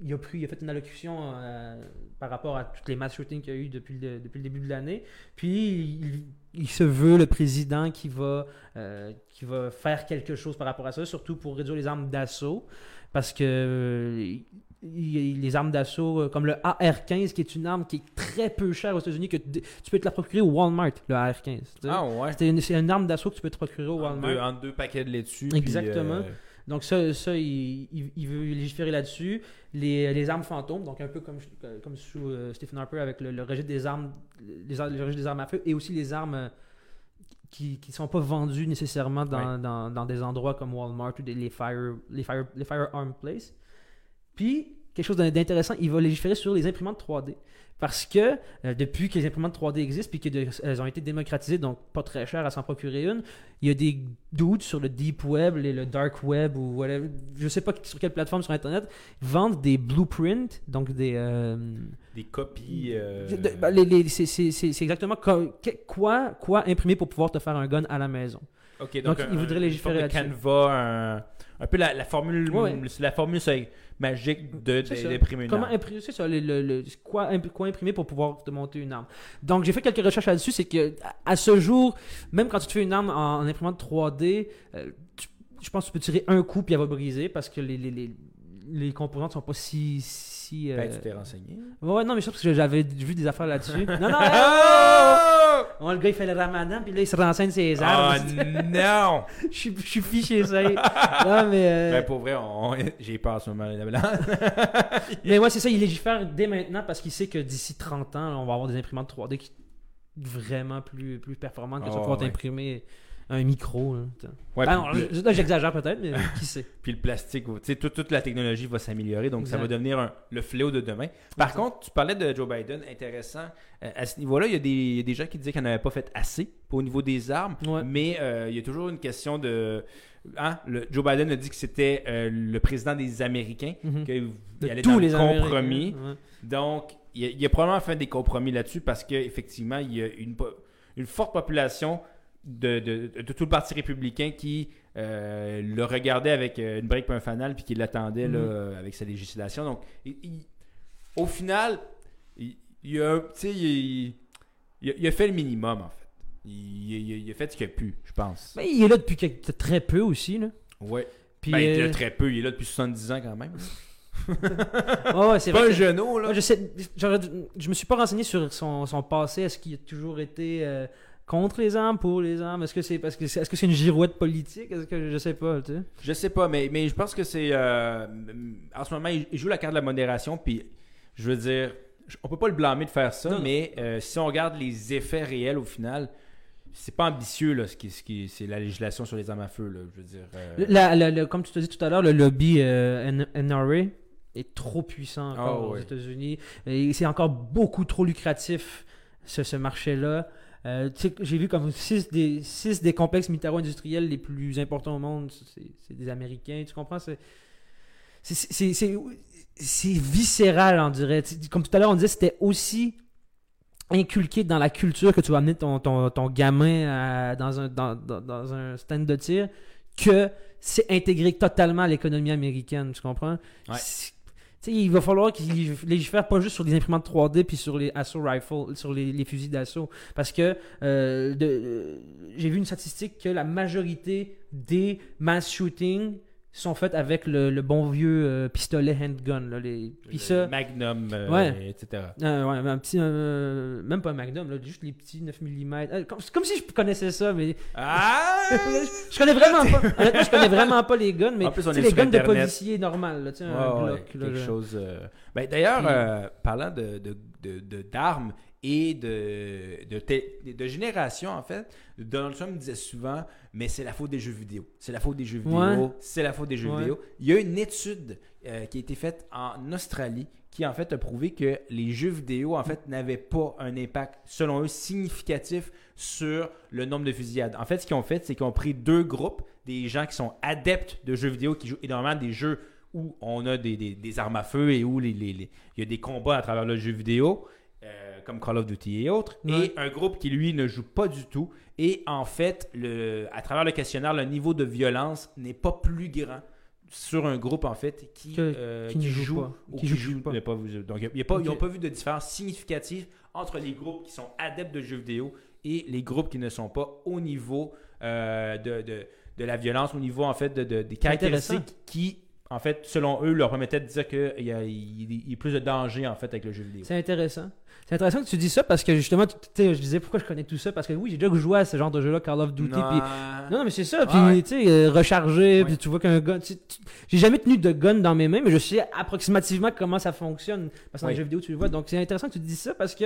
il a pris, il a fait une allocution euh, par rapport à toutes les mass shootings qu'il y a eu depuis le, depuis le début de l'année. Puis, il, il se veut le président qui va, euh, qui va faire quelque chose par rapport à ça, surtout pour réduire les armes d'assaut. Parce que euh, les armes d'assaut, comme le AR-15, qui est une arme qui est très peu chère aux États-Unis, que tu peux te la procurer au Walmart, le AR-15. tu sais. Ah ouais. C'est une, arme d'assaut que tu peux te procurer au En deux, Walmart. en deux paquets de laitue. Exactement. puis, euh, Donc ça, ça il, il- il veut légiférer là-dessus. Les, les armes fantômes, donc un peu comme, comme sous euh, Stephen Harper avec le, le registre des armes, les, le registre des armes à feu, et aussi les armes euh, qui ne sont pas vendues nécessairement dans, dans, dans des endroits comme Walmart ou des, les, fire, les, fire, les firearm place. Puis, quelque chose d'intéressant, il va légiférer sur les imprimantes 3D. Parce que euh, depuis que les imprimantes 3D existent puis qu'elles ont été démocratisées, donc pas très cher à s'en procurer une, il y a des doutes sur le deep web, les- le dark web ou whatever, je sais pas sur quelle plateforme sur internet, vendent des blueprints, donc des euh, des copies. euh, de- ben, c'est- exactement quoi quoi imprimer pour pouvoir te faire un gun à la maison. Ok, Donc, donc, un- voudrait une légiférer là-dessus. Canva, un, un peu la, la formule, Ouais, la formule magique de d'imprimer une Comment arme. imprimer, c'est ça, le- le- le- quoi, imp- quoi imprimer pour pouvoir te monter une arme. Donc j'ai fait quelques recherches là-dessus, c'est que à- à ce jour, même quand tu te fais une arme en, en imprimante 3D, euh, tu- je pense que tu peux tirer un coup puis elle va briser parce que les, les, les, les composantes sont pas si... si euh, Ben, tu t'es renseigné. Ouais, non, mais je pense que j'avais vu des affaires là-dessus. <laughs> non, non, oh! Oh, le gars, il fait le ramadan, puis là, il se renseigne ses Oh armes. non! <laughs> je, suis, je suis fiché, ça. non, mais... euh, Ben, pour vrai, on- j'ai peur en ce moment. <laughs> Mais ouais, c'est ça, il légifère dès maintenant parce qu'il sait que d'ici 30 ans, on va avoir des imprimantes 3D qui vraiment plus, plus performante que Oh, pouvoir ouais. t'imprimer un micro. Ouais, Ah non, le, je- là, j'exagère peut-être, mais <laughs> qui sait. puis le plastique, tu sais, toute, toute la technologie va s'améliorer, donc ça va devenir un- le fléau de demain. Par Exact. contre, tu parlais de Joe Biden, intéressant. Euh, à ce niveau-là, il y, a des- il y a des gens qui disaient qu'on n'avait pas fait assez au niveau des armes, Ouais. mais euh, il y a toujours une question de. Hein, le- Joe Biden a dit que c'était euh, le président des Américains, Mhm. qu'il De allait tous dans les le compromis. ouais. Donc, il a, il a probablement fait des compromis là-dessus parce qu'effectivement, il y a une forte population de, de- de tout le Parti républicain qui euh, le regardait avec euh, une brique et un fanal puis qui l'attendait Mhm. euh, avec sa législation. Donc, il- il- au final, il, il a, a, fait le minimum, en fait. Il, a fait ce qu'il a pu, je pense. Mais il est là depuis très peu aussi. Là. Ouais. Puis, Ben, il est là très peu. Il est là depuis 70 ans quand même. <laughs> ouais, c'est pas vrai. un genou, là. Je, sais, je me suis pas renseigné sur son, son passé. Est-ce qu'il a toujours été euh, contre les armes, pour les armes Est-ce que c'est parce que c'est, est-ce que c'est une girouette politique? Est-ce que je sais pas, tu sais? Je sais pas, mais, mais je pense que c'est. euh, en ce moment, il, joue la carte de la modération, puis je veux dire, on peut pas le blâmer de faire ça, Non, non. mais euh, si on regarde les effets réels au final, c'est pas ambitieux, là, ce qui, ce qui, c'est la législation sur les armes à feu, là, je veux dire. euh, La- la- comme tu te dis tout à l'heure, le lobby NRA est trop puissant encore Ah, aux. États-Unis. Et c'est encore beaucoup trop lucratif, ce, ce marché-là. Euh, J'ai vu comme 6 des, six des complexes militaro-industriels les plus importants au monde, c'est des Américains, tu comprends? C'est viscéral, on dirait. Comme tout à l'heure, on disait c'était aussi inculqué dans la culture que tu vas amener ton, ton, ton gamin à- dans, un, dans, dans- dans un stand de tir que c'est intégré totalement à l'économie américaine, tu comprends? Ouais. Il va falloir qu'ils légifèrent pas juste sur des imprimantes 3D puis sur les assault rifles, sur les, les fusils d'assaut. Parce que euh, euh, j'ai vu une statistique que la majorité des mass shootings sont faites avec le, le bon vieux euh, pistolet handgun. Là, les... Puis ça, Magnum, euh, Ouais. etc. euh, ouais, un petit, euh, même pas un Magnum, là, juste les petits 9 mm. comme, comme si je connaissais ça, mais Ah! <laughs> je connais vraiment pas. Honnêtement, je connais vraiment pas les guns, mais En plus, on tu sais, est les guns de Internet. policier normal, là, un ouais, quelque là. chose. ben, D'ailleurs, parlant de, de, de- de- d'armes et de, de, te- de génération, en fait, Donald Trump disait souvent Mais c'est la faute des jeux vidéo. C'est la faute des jeux vidéo. Ouais. C'est la faute des jeux Ouais. vidéo. Il y a une étude euh, qui a été faite en Australie qui, en fait, a prouvé que les jeux vidéo, en fait, n'avaient pas un impact, selon eux, significatif sur le nombre de fusillades. En fait, ce qu'ils ont fait, c'est qu'ils ont pris deux groupes, des gens qui sont adeptes de jeux vidéo, qui jouent énormément des jeux où on a des, des- des armes à feu et où les, les- les- il y a des combats à travers le jeu vidéo, comme Call of Duty et autres, Ouais. et un groupe qui, lui, ne joue pas du tout. Et en fait, le, à travers le questionnaire, le niveau de violence n'est pas plus grand sur un groupe, en fait, qui, Que- euh, qui ne joue pas. ou Qui qui joue joue pas. Donc, y a pas, ils n'ont pas vu de différence significative entre les groupes qui sont adeptes de jeux vidéo et les groupes qui ne sont pas au niveau euh, de, de, de la violence, au niveau, en fait, de, de- des caractéristiques qui, en fait, selon eux, leur permettaient de dire qu'il y y a plus de danger, en fait, avec le jeu vidéo. C'est intéressant. C'est intéressant que tu dis ça parce que justement, tu sais, je disais pourquoi je connais tout ça? Parce que oui, j'ai déjà joué à ce genre de jeu-là, Call of Duty. Non. puis- Non, non, mais c'est ça. Puis, Ouais. tu sais, euh, recharger, puis tu vois qu'un gun. tu- J'ai jamais tenu de gun dans mes mains, mais je sais approximativement comment ça fonctionne. Parce que dans les jeux vidéo, tu le vois. Donc, c'est intéressant que tu dis ça parce que,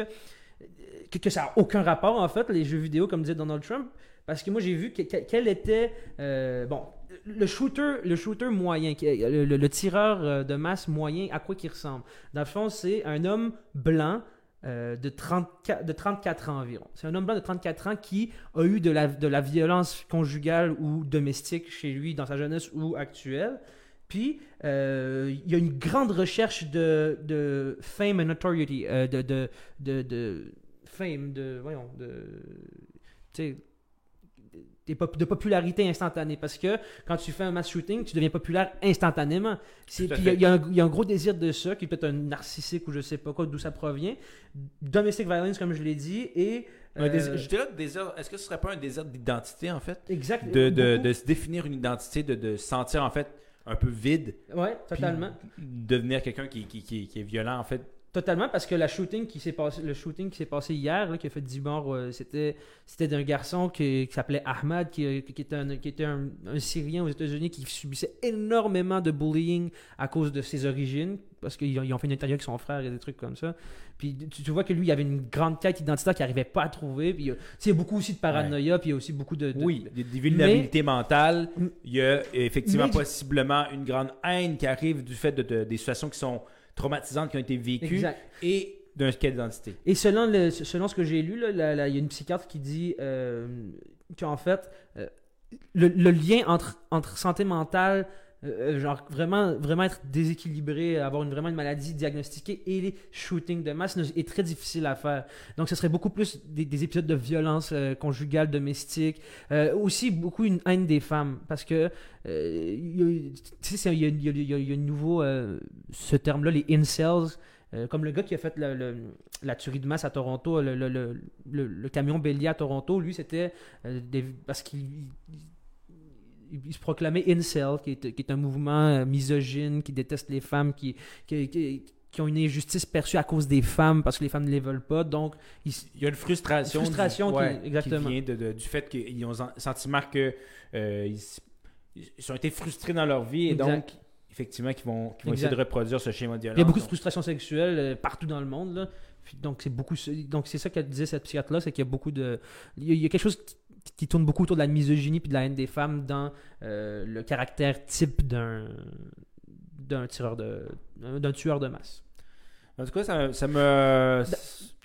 que, que ça n'a aucun rapport, en fait, les jeux vidéo, comme disait Donald Trump. Parce que moi, j'ai vu que- que- quel était. euh, bon, le shooter, le shooter moyen, le- le tireur euh, de masse moyen, à quoi qu'il ressemble? Dans le fond, c'est un homme blanc. Euh, de, 34, de 34 ans environ. C'est un homme blanc de 34 ans qui a eu de la, de la violence conjugale ou domestique chez lui dans sa jeunesse ou actuelle. Puis, euh, il y a une grande recherche de, de fame and notoriety, euh, de, de, de, de fame, de, voyons, de, tu sais, des pop- de popularité instantanée. Parce que quand tu fais un mass shooting, tu deviens populaire instantanément. Puis il y a- y, un- il y a un gros désir de ça, qui est peut-être un narcissique ou je sais pas quoi, d'où ça provient. Domestic violence, comme je l'ai dit, et... Un euh, je dirais désir- Est-ce que ce serait pas un désir d'identité, en fait? Exact. de, de, se définir une identité, de, de se sentir, en fait, un peu vide. Ouais, totalement. devenir quelqu'un qui, qui, qui, qui est violent, en fait, Totalement, parce que la shooting qui s'est passé, le shooting qui s'est passé hier, là, qui a fait 10 morts, euh, c'était, c'était d'un garçon qui, qui s'appelait Ahmad, qui, qui était, un, qui était un, un Syrien aux États-Unis qui subissait énormément de bullying à cause de ses origines, parce qu'ils ont, fait une interview avec son frère et des trucs comme ça. Puis tu, tu vois que lui, il avait une grande quête identitaire qu'il n'arrivait pas à trouver. Puis y a beaucoup aussi de paranoïa, puis il y a aussi beaucoup de. de- Oui, de- mentales. Mm. Il y a effectivement possiblement une grande haine qui arrive du fait de, de- des situations qui sont traumatisantes qui ont été vécues Exact. et d'un quête d'identité. Et selon, le, selon ce que j'ai lu, il y a une psychiatre qui dit euh, qu'en fait, euh, le, le lien entre, entre santé mentale, euh, genre vraiment, vraiment être déséquilibré, avoir une, vraiment une maladie diagnostiquée et les shootings de masse est très difficile à faire. Donc ce serait beaucoup plus des, des épisodes de violence euh, conjugale, domestique, euh, aussi beaucoup une haine des femmes parce que euh, tu sais, il y a, il nouveau euh, ce terme-là, les incels. Euh, comme le gars qui a fait la tuerie de masse à Toronto, le, camion bélier à Toronto, lui, c'était euh, parce qu'il il, se proclamait incel, qui est, qui est un mouvement euh, misogyne, qui déteste les femmes, qui, qui, qui- qui ont une injustice perçue à cause des femmes parce que les femmes ne les veulent pas. Donc, il y a une frustration, Une frustration du- qui- ouais, exactement. vient de- de- du fait qu'ils ont le sentiment que euh, ils, ils ont été frustrés dans leur vie et Exact. donc effectivement qu'ils vont, qu'ils vont essayer de reproduire ce schéma de il y a violence. beaucoup de frustration sexuelle euh, partout dans le monde. là. Puis Donc, c'est beaucoup. Donc, c'est ça qu'elle disait cette psychiatre-là, c'est qu'il y a beaucoup de. Il y a, il y a quelque chose qui, qui tourne beaucoup autour de la misogynie puis de la haine des femmes dans euh, le caractère type d'un d'un tireur de d'un tueur de masse. En tout cas, ça, ça me...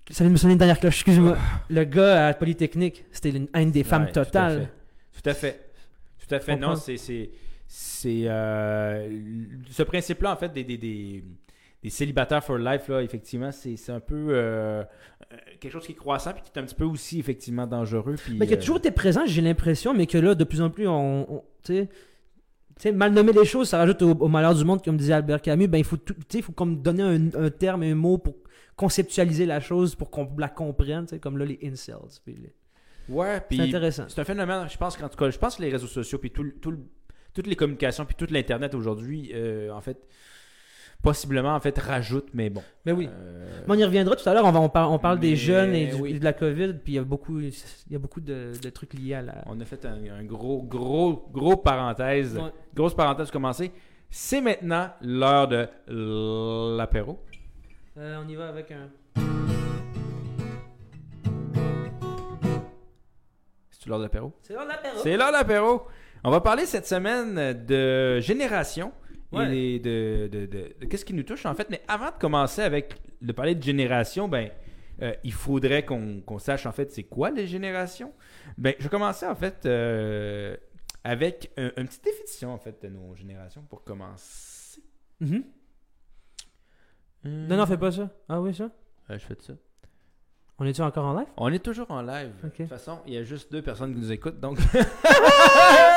Ça vient de me sonner une dernière cloche, excuse-moi. Le gars à Polytechnique, c'était une haine des femmes Ouais, tout à totale. Tout à fait. Tout à fait. Non, c'est. c'est, c'est, euh, ce principe-là, en fait, des, des, des, des célibataires for life, là, effectivement, c'est, un peu euh, euh, quelque chose qui est croissant puis qui est un petit peu aussi, effectivement, dangereux. Puis, Mais qui a euh, toujours été présent, j'ai l'impression, mais que là, de plus en plus, on, on- tu sais, mal nommer les choses, ça rajoute au, au malheur du monde, comme disait Albert Camus. Ben, il faut, tout- tu sais, il faut comme donner un, un terme, un mot pour conceptualiser la chose, pour qu'on la comprenne, tu sais, comme là, les incels. puis les- Ouais, puis. C'est intéressant. C'est un phénomène, je pense qu'en tout cas, je pense que les réseaux sociaux, puis tout, tout toutes les communications, puis tout l'Internet aujourd'hui, euh, en fait, possiblement, en fait, rajoutent, mais bon. Mais oui. Euh, Mais on y reviendra tout à l'heure, on, va, on, par- on parle des jeunes et, du- oui. et de la COVID, puis il y a beaucoup, il y a beaucoup de, de trucs liés à la... On a fait un, un gros, gros, gros parenthèse. Ouais. Grosse parenthèse commencée. C'est maintenant l'heure de l'apéro. Euh, on y va avec un... C'est l'heure de l'apéro? C'est l'heure de l'apéro. C'est l'heure de l'apéro. On va parler cette semaine de génération Ouais. et de, de- de- de qu'est-ce qui nous touche en fait? Mais avant de commencer avec de parler de génération, ben euh, il faudrait qu'on qu'on sache en fait c'est quoi les générations? Ben je vais commencer en fait euh, avec un, une petite définition en fait de nos générations pour commencer. Mhm. Non, non, fais pas ça. Ah oui, ça? Euh, je fais ça. On est-tu encore en live? On est toujours en live. De toute façon, il y a juste deux personnes qui nous écoutent, donc. <laughs> <laughs>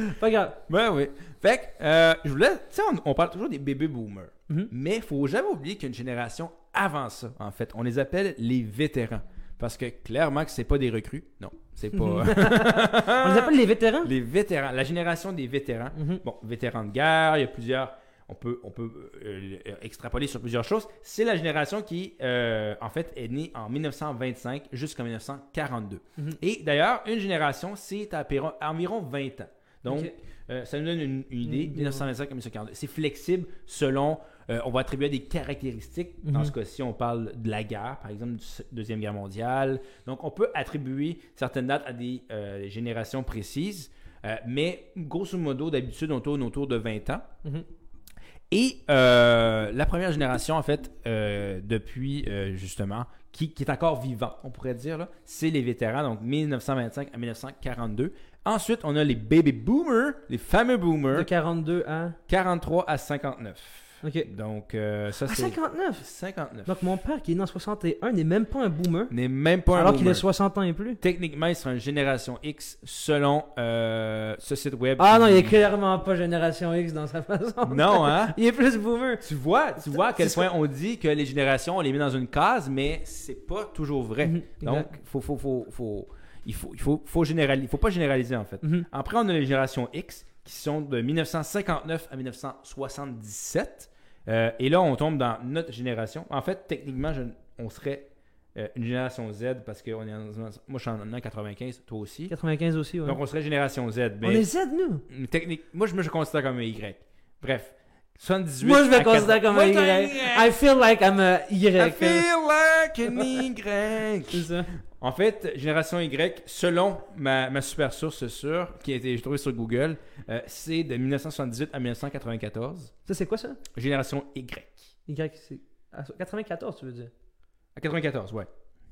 <laughs> Pas grave. ben oui. Fait que, euh, je voulais. Tu sais, on, on parle toujours des baby boomers. Mhm. Mais il faut jamais oublier qu'il y a une génération avant ça, en fait. On les appelle les vétérans. Parce que clairement que c'est pas des recrues. Non, c'est pas. <laughs> On les appelle les vétérans? les vétérans. La génération des vétérans. Mhm. Bon, vétérans de guerre, il y a plusieurs. On peut, on peut euh, extrapoler sur plusieurs choses. C'est la génération qui, euh, en fait, est née en 1925 jusqu'en 1942. Mhm. Et d'ailleurs, une génération, c'est à environ 20 ans. Donc, euh, ça nous donne une, une idée, Une idée, 1925 à 1942. C'est flexible selon, euh, on va attribuer des caractéristiques. Dans Mhm. ce cas-ci, on parle de la guerre, par exemple, du Deuxième Guerre mondiale. Donc, on peut attribuer certaines dates à des euh, générations précises. Mais grosso modo, d'habitude, on tourne autour de 20 ans. Mhm. Et la première génération, en fait, depuis justement, qui, qui est encore vivant, on pourrait dire, c'est les vétérans, donc 1925 à 1942. Ensuite, on a les baby boomers, les fameux De boomers, 42 à... 43 à 59. Ok. Donc, euh, ça, c'est 59! 59. Donc mon père qui est né en 61 n'est même pas un boomer, n'est même pas un alors qu'il a boomer. 60 ans et plus. Techniquement, il sera une génération X selon euh, ce site web. Ah non, il est clairement pas Génération X dans sa façon. Non, hein? <laughs> Il est plus boomer. Tu vois, tu vois à quel point on dit que les générations, on les met dans une case, mais c'est pas toujours vrai. Mhm, Donc, faut, faut, faut, faut- il faut, il faut, faut généraliser. faut pas généraliser en fait. Mhm. Après, on a les générations X qui sont de 1959 à 1977. Euh, et là, on tombe dans notre génération. En fait, techniquement, je- on serait euh, une génération Z parce que on est en- moi, je suis en 95, toi aussi. 95 aussi, ouais. Donc, on serait génération Z. On Mais est Z, nous? technique, moi, je me je considère comme un Y. Bref, 78. Moi, je me considère 80. comme un Y. I feel like I'm a Y. I feel like an Y. <laughs> C'est ça. En fait, génération Y, selon ma, ma super source sûre, qui a été trouvée sur Google, euh, c'est de 1978 à 1994. Ça, c'est quoi ça? Génération Y. Y, c'est. ah, 94, tu veux dire? À 94, ouais.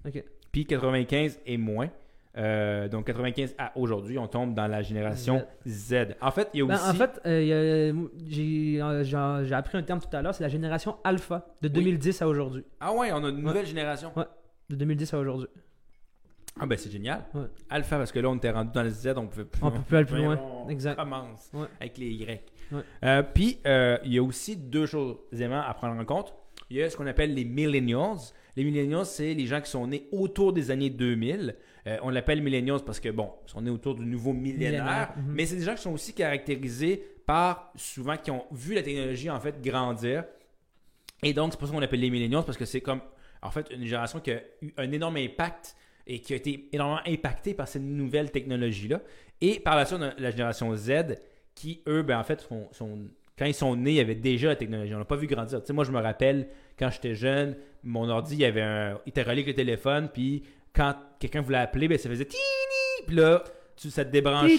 Ok. Puis 95 et moins. Euh, donc 95 à aujourd'hui, on tombe dans la génération Z. En fait, il y a Ben, aussi. en fait, euh, j'ai appris un terme tout à l'heure, c'est la génération alpha, de 2010 à aujourd'hui. Ah ouais, on a une nouvelle génération. De 2010 à aujourd'hui. Ah ben c'est génial. Ouais. Alpha, parce que là, on était rendu dans le Z, on pouvait plus. On peut plus aller plus loin. on Exact. commence Ouais. avec les Y. Ouais. Euh, puis, euh, il y a aussi deux choses à prendre en compte. Il y a ce qu'on appelle les millennials. Les millennials, c'est les gens qui sont nés autour des années 2000. Euh, on l'appelle millennials parce que, bon, ils sont nés autour du nouveau millénaire. Millénaire, mhm. Mais c'est des gens qui sont aussi caractérisés par, souvent, qui ont vu la technologie, en fait, grandir. Et donc, c'est pour ça qu'on appelle les millennials parce que c'est comme, en fait, une génération qui a eu un énorme impact et qui a été énormément impactée par cette nouvelle technologie-là. Et par la suite, la génération Z qui, eux, ben, en fait, sont, sont- quand ils sont nés, il y avait déjà la technologie. On n'a pas vu grandir. Tu sais, moi, je me rappelle, quand j'étais jeune, mon ordi, il, y avait un, il était relié avec le téléphone, puis quand quelqu'un voulait appeler, ben, ça faisait tini, puis là, tu, ça te débranchait.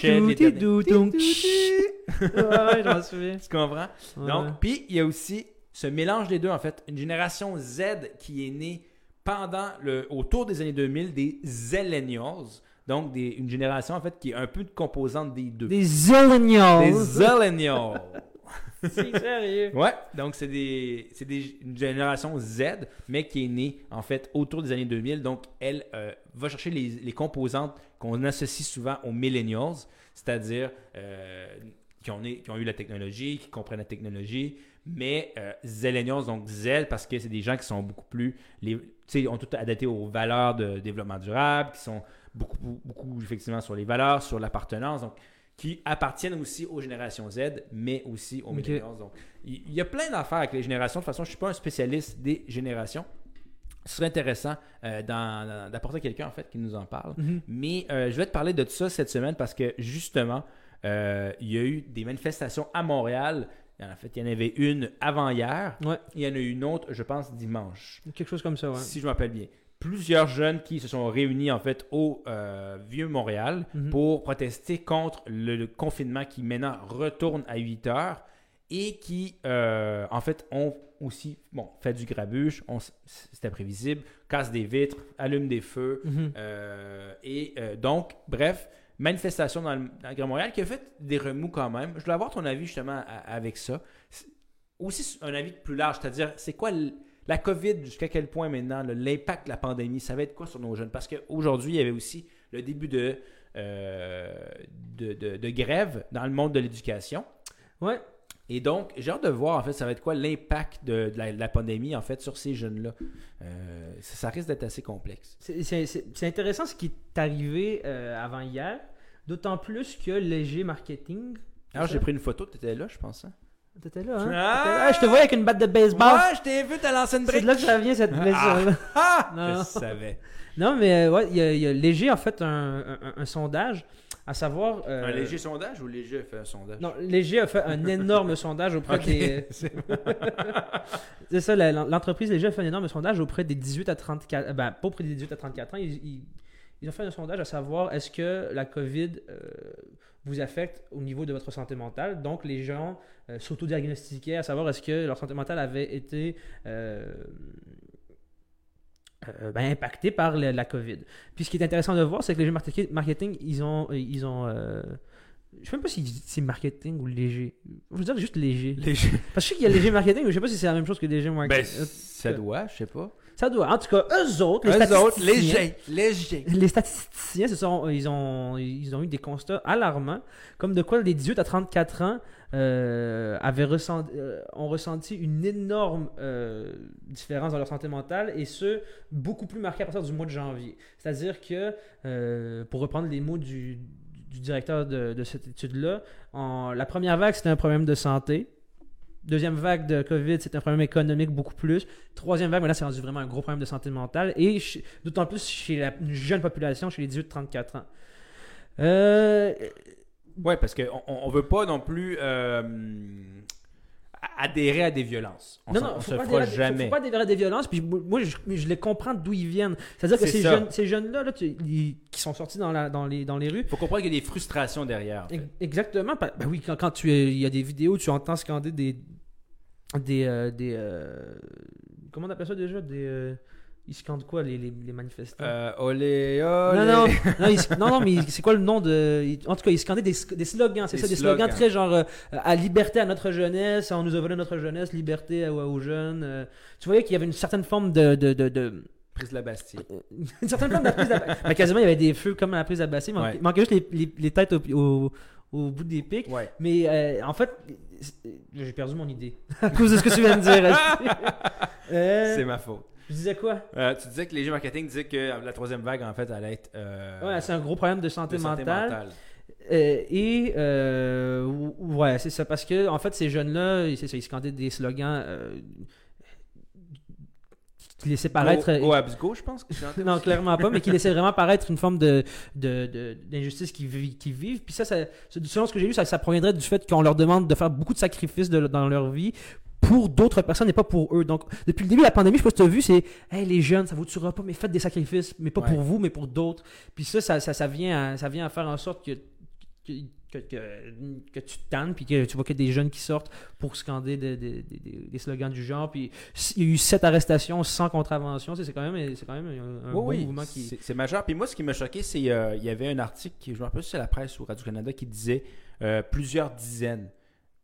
Ouais, ouais, je m'en souviens. <laughs> Tu comprends? Ouais. Donc, puis il y a aussi ce mélange des deux, en fait. Une génération Z qui est née pendant le, autour des années 2000, des Zillennials. Donc, des- une génération, en fait, qui est un peu de composante des deux. Des zillennials. Des Zillennials. <laughs> C'est sérieux. ouais, donc c'est des, c'est des, une génération Z, mais qui est née, en fait, autour des années 2000. Donc, elle euh, va chercher les, les composantes qu'on associe souvent aux millennials, c'est-à-dire euh, qui, ont, qui ont eu la technologie, qui comprennent la technologie, mais euh, donc Z, parce que c'est des gens qui sont beaucoup plus, tu sais, ont tout adapté aux valeurs de développement durable, qui sont beaucoup, beaucoup, effectivement, sur les valeurs, sur l'appartenance, donc qui appartiennent aussi aux générations Z, mais aussi aux Ok. millennials. Donc, il y a plein d'affaires avec les générations. De toute façon, je ne suis pas un spécialiste des générations. Ce serait intéressant euh, d'apporter quelqu'un, en fait, qui nous en parle. Mhm. Mais euh, je vais te parler de tout ça cette semaine parce que, justement, euh, il y a eu des manifestations à Montréal. En fait, il y en avait une avant-hier. Ouais, Il y en a eu une autre, je pense, dimanche quelque chose comme ça, ouais. si je m'appelle bien. Plusieurs jeunes qui se sont réunis en fait au euh, Vieux Montréal Mhm. pour protester contre le, le confinement qui maintenant retourne à 8 heures et qui euh, en fait ont aussi bon, fait du s- c'était prévisible, casse des vitres, allume des feux Mhm. euh, et donc bref, manifestation dans le, dans le Grand Montréal qui a fait des remous quand même. Je voulais avoir ton avis justement à- avec ça. Aussi un avis plus large, c'est-à-dire c'est quoi le- la COVID, jusqu'à quel point maintenant, l'impact de la pandémie, ça va être quoi sur nos jeunes? Parce qu'aujourd'hui, il y avait aussi le début de, euh, de, de- de grève dans le monde de l'éducation. Ouais, Et donc, j'ai hâte de voir, en fait, ça va être quoi l'impact de, de la, de la pandémie, en fait, sur ces jeunes-là. Euh, ça, ça risque d'être assez complexe. C'est intéressant ce qui est arrivé euh, avant hier, d'autant plus que léger marketing. Alors, ça? j'ai pris une photo, tu étais là, je pense. hein? T'étais là, hein? Ah! T'étais là? Ah, je te voyais avec une batte de baseball. Ouais, je t'ai vu, t'as lancé une C'est de là que ça vient cette blessure-là. Ah! Non, <laughs> <laughs> non. Je savais. Non, mais euh, ouais, il y, a- il y a Léger a fait un, un- un sondage à savoir. euh, Un léger sondage ou léger a fait un sondage? Non, Léger a fait un énorme sondage auprès <laughs> des. C'est ça, l'entreprise Léger a fait un énorme sondage auprès des 18 à 34. euh, Ben, pas auprès des 18 à 34 ans. Ils, ils- ils ont fait un sondage à savoir est-ce que la COVID euh, vous affecte au niveau de votre santé mentale. Donc, les gens euh, s'autodiagnostiquaient à savoir est-ce que leur santé mentale avait été. euh, euh, ben, impactée par la COVID. Puis ce qui est intéressant de voir, c'est que les marketing, marketing ils ont, ils ont je sais même pas si c'est marketing ou léger. Je veux dire juste léger. Léger. Parce que je sais qu'il y a léger marketing, mais je sais pas si c'est la même chose que léger Ben, marketing. ça doit, je sais pas. Ça doit. En tout cas, eux autres, les Eux autres, statisticiens- léger. Léger. les statisticiens, ce sont, ils, ont, ils ont eu des constats alarmants, comme de quoi les 18 à 34 ans euh, avaient ressenti, euh, ont ressenti une énorme euh, différence dans leur santé mentale, et ce, beaucoup plus marqué à partir du mois de janvier. C'est-à-dire que, pour reprendre les mots du, du directeur de, de cette étude-là, la première vague, c'était un problème de santé. Deuxième vague de COVID, c'est un problème économique beaucoup plus. Troisième vague, là, c'est rendu vraiment un gros problème de santé mentale. Et d'autant plus chez la jeune population, chez les 18-34 ans. Euh, Ouais, parce qu'on on, on veut pas non plus euh, adhérer à des violences. On non, non, on faut se pas, fera des, jamais. faut, faut pas adhérer à des violences. Puis moi, je, je les comprends d'où ils viennent. C'est-à-dire que C'est ces jeunes, ces jeunes-là, là, tu- ils- qui sont sortis dans, la, dans, les, dans les rues, faut comprendre qu'il y a des frustrations derrière. en fait. Ex- Exactement. Ben oui, quand, quand tu il y a des vidéos, tu entends scander des. Des. euh, des euh, comment on appelle ça déjà? Des. euh, ils scandent quoi, les, les, les manifestants Euh, olé, non, olé. non, non, ils- non, non, mais c'est quoi le nom de. ils- En tout cas, ils scandaient des, des slogans, c'est Des ça, des slogans slogans. très genre euh, à liberté à notre jeunesse, on nous a volé notre jeunesse, liberté à- aux jeunes. euh. tu voyais qu'il y avait une certaine forme de. de, de, de- Prise de la Bastille. <laughs> une certaine forme de la prise d'Abbassie. Mais quasiment, il y avait des feux comme à la prise d'Abbassie. Il manquait, Ouais. il manquait juste les, les, les têtes au, au, au bout des pics. Ouais. Mais euh, en fait, c'est- j'ai perdu mon idée <laughs> à cause de ce que tu viens de dire. <laughs> Euh, C'est ma faute. Je disais quoi? Euh, tu disais que les jeux marketing disaient que la troisième vague, en fait, allait être. euh, Ouais, c'est un gros problème de santé, de santé mentale. Euh, et ou- ouais, c'est ça parce que en fait ces jeunes-là, ils- scandaient des slogans qui laissaient paraître. Go, go Habsgo, je pense. que non, clairement pas, mais qui laissaient <laughs> vraiment paraître une forme de, d'injustice qu'ils vi- qu'ils vivent. Puis ça, ça, selon ce que j'ai lu, ça, ça proviendrait du fait qu'on leur demande de faire beaucoup de sacrifices de- dans leur vie pour d'autres personnes et pas pour eux. Donc, depuis le début de la pandémie, je pas si tu as vu, c'est Hey, les jeunes, ça vous tuera pas, mais faites des sacrifices, mais pas Ouais. pour vous, mais pour d'autres. Puis ça, ça, ça, ça vient à, ça vient à faire en sorte que. que que, que- que tu te tannes, puis que tu vois qu'il y a des jeunes qui sortent pour scander des, des- des- des- des slogans du genre. Puis il y a eu sept arrestations sans contravention. C'est quand même, c'est quand même un, un Oui, bon oui, mouvement qui. c'est- majeur. Puis moi, ce qui m'a choqué, c'est euh, il y avait un article, qui, je me rappelle si c'est la presse ou Radio-Canada, qui disait euh, plusieurs dizaines.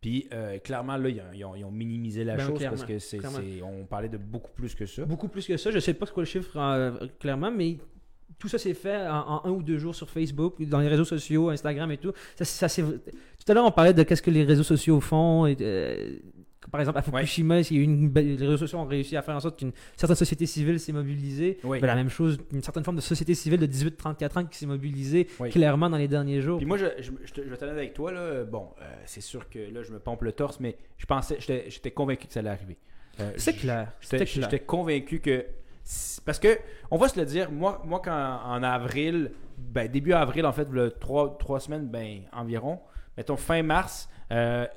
Puis euh, clairement, là, ils ont, ils ont- ils ont minimisé la Ben, chose parce que c'est, on parlait de beaucoup plus que ça. Beaucoup plus que ça. Je sais pas c'est quoi le chiffre euh, clairement, mais tout ça s'est fait en, en un ou deux jours sur Facebook, dans les réseaux sociaux, Instagram et tout. Ça, ça, c'est- tout à l'heure, on parlait de qu'est-ce que les réseaux sociaux font. Et, euh, par exemple, à Fukushima, il y a eu une belle- les réseaux sociaux ont réussi à faire en sorte qu'une certaine société civile s'est mobilisée. Oui. Ben, la même chose, une certaine forme de société civile de 18-34 ans qui s'est mobilisée clairement dans les derniers jours. Puis moi, je, je, je je vais avec toi. Là. Bon, euh, c'est sûr que là, je me pompe le torse, mais je pensais, j'étais, j'étais convaincu que ça allait arriver. Euh, C'est clair. J'étais, C'est clair. j'étais convaincu que. Parce que, on va se le dire, moi, moi quand en avril, ben, début avril, en fait, le trois, trois semaines, ben, environ, mettons fin mars, euh,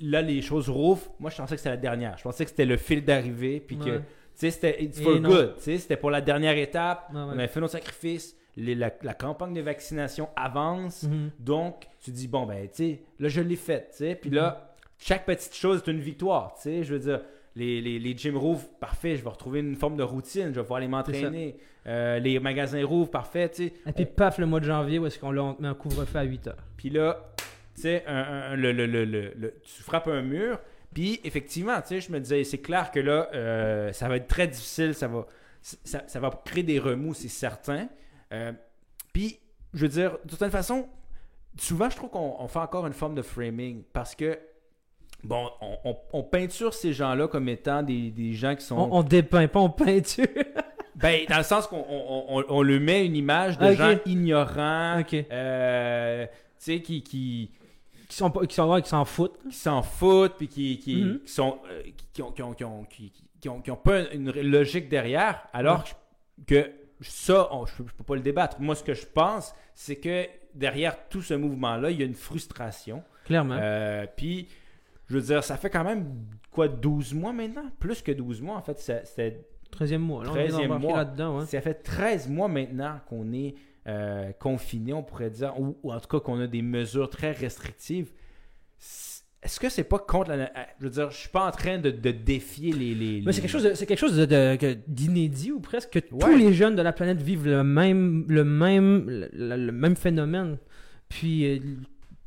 là, les choses rouvrent. Moi, je pensais que c'était la dernière. Je pensais que c'était le fil d'arrivée, puis que, tu sais, c'était it's for good. Tu sais, c'était pour la dernière étape. Ouais, ouais. On avait fait nos sacrifices. Les- la, la campagne de vaccination avance. Mhm. Donc, tu dis, bon, ben, tu sais, là, je l'ai faite, tu sais. Puis là, chaque petite chose est une victoire, tu sais. Je veux dire, les, les, les gyms rouvrent, parfait, je vais retrouver une forme de routine, je vais pouvoir aller m'entraîner. Euh, les magasins rouvrent, parfait, tu sais. Et puis, paf, le mois de janvier, où est-ce qu'on met un couvre-feu à 8 heures. Puis là, tu sais, le, le- le- le- tu frappes un mur. Puis effectivement, tu sais, je me disais, c'est clair que là, euh, ça va être très difficile, ça va, ça, ça va créer des remous, c'est certain. Euh, puis, je veux dire, de toute façon, souvent, je trouve qu'on on fait encore une forme de framing parce que, bon, on, on- on peinture ces gens-là comme étant des, des gens qui sont. On, on dépeint pas, on peinture. <laughs> Ben, dans le sens qu'on on, on, on lui met une image de gens ignorants, euh, tu sais, qui. qui qui sont pas- qui sont ouais, qui s'en foutent. qui s'en foutent puis qui, qui, Mhm. qui sont euh, qui, ont, qui, ont, qui, ont, qui- ont- qui ont pas une logique derrière alors que ça on- je, peux, je peux pas le débattre moi ce que je pense c'est que derrière tout ce mouvement là il y a une frustration Clairement. Euh, puis je veux dire ça fait quand même quoi 12 mois maintenant? Plus que 12 mois en fait ça- c'était 13e mois. Là, on vient 13e d'embarquer mois. là-dedans. hein. ça fait 13 mois maintenant qu'on est euh, confiné, on pourrait dire, ou, ou en tout cas qu'on a des mesures très restrictives. Est-ce que c'est pas contre la. Je veux dire, je suis pas en train de, de défier les. les, Mais c'est quelque chose, de- c'est quelque chose de, de- que- d'inédit ou presque que tous les jeunes de la planète vivent le même, le même, le, même phénomène. Puis, euh,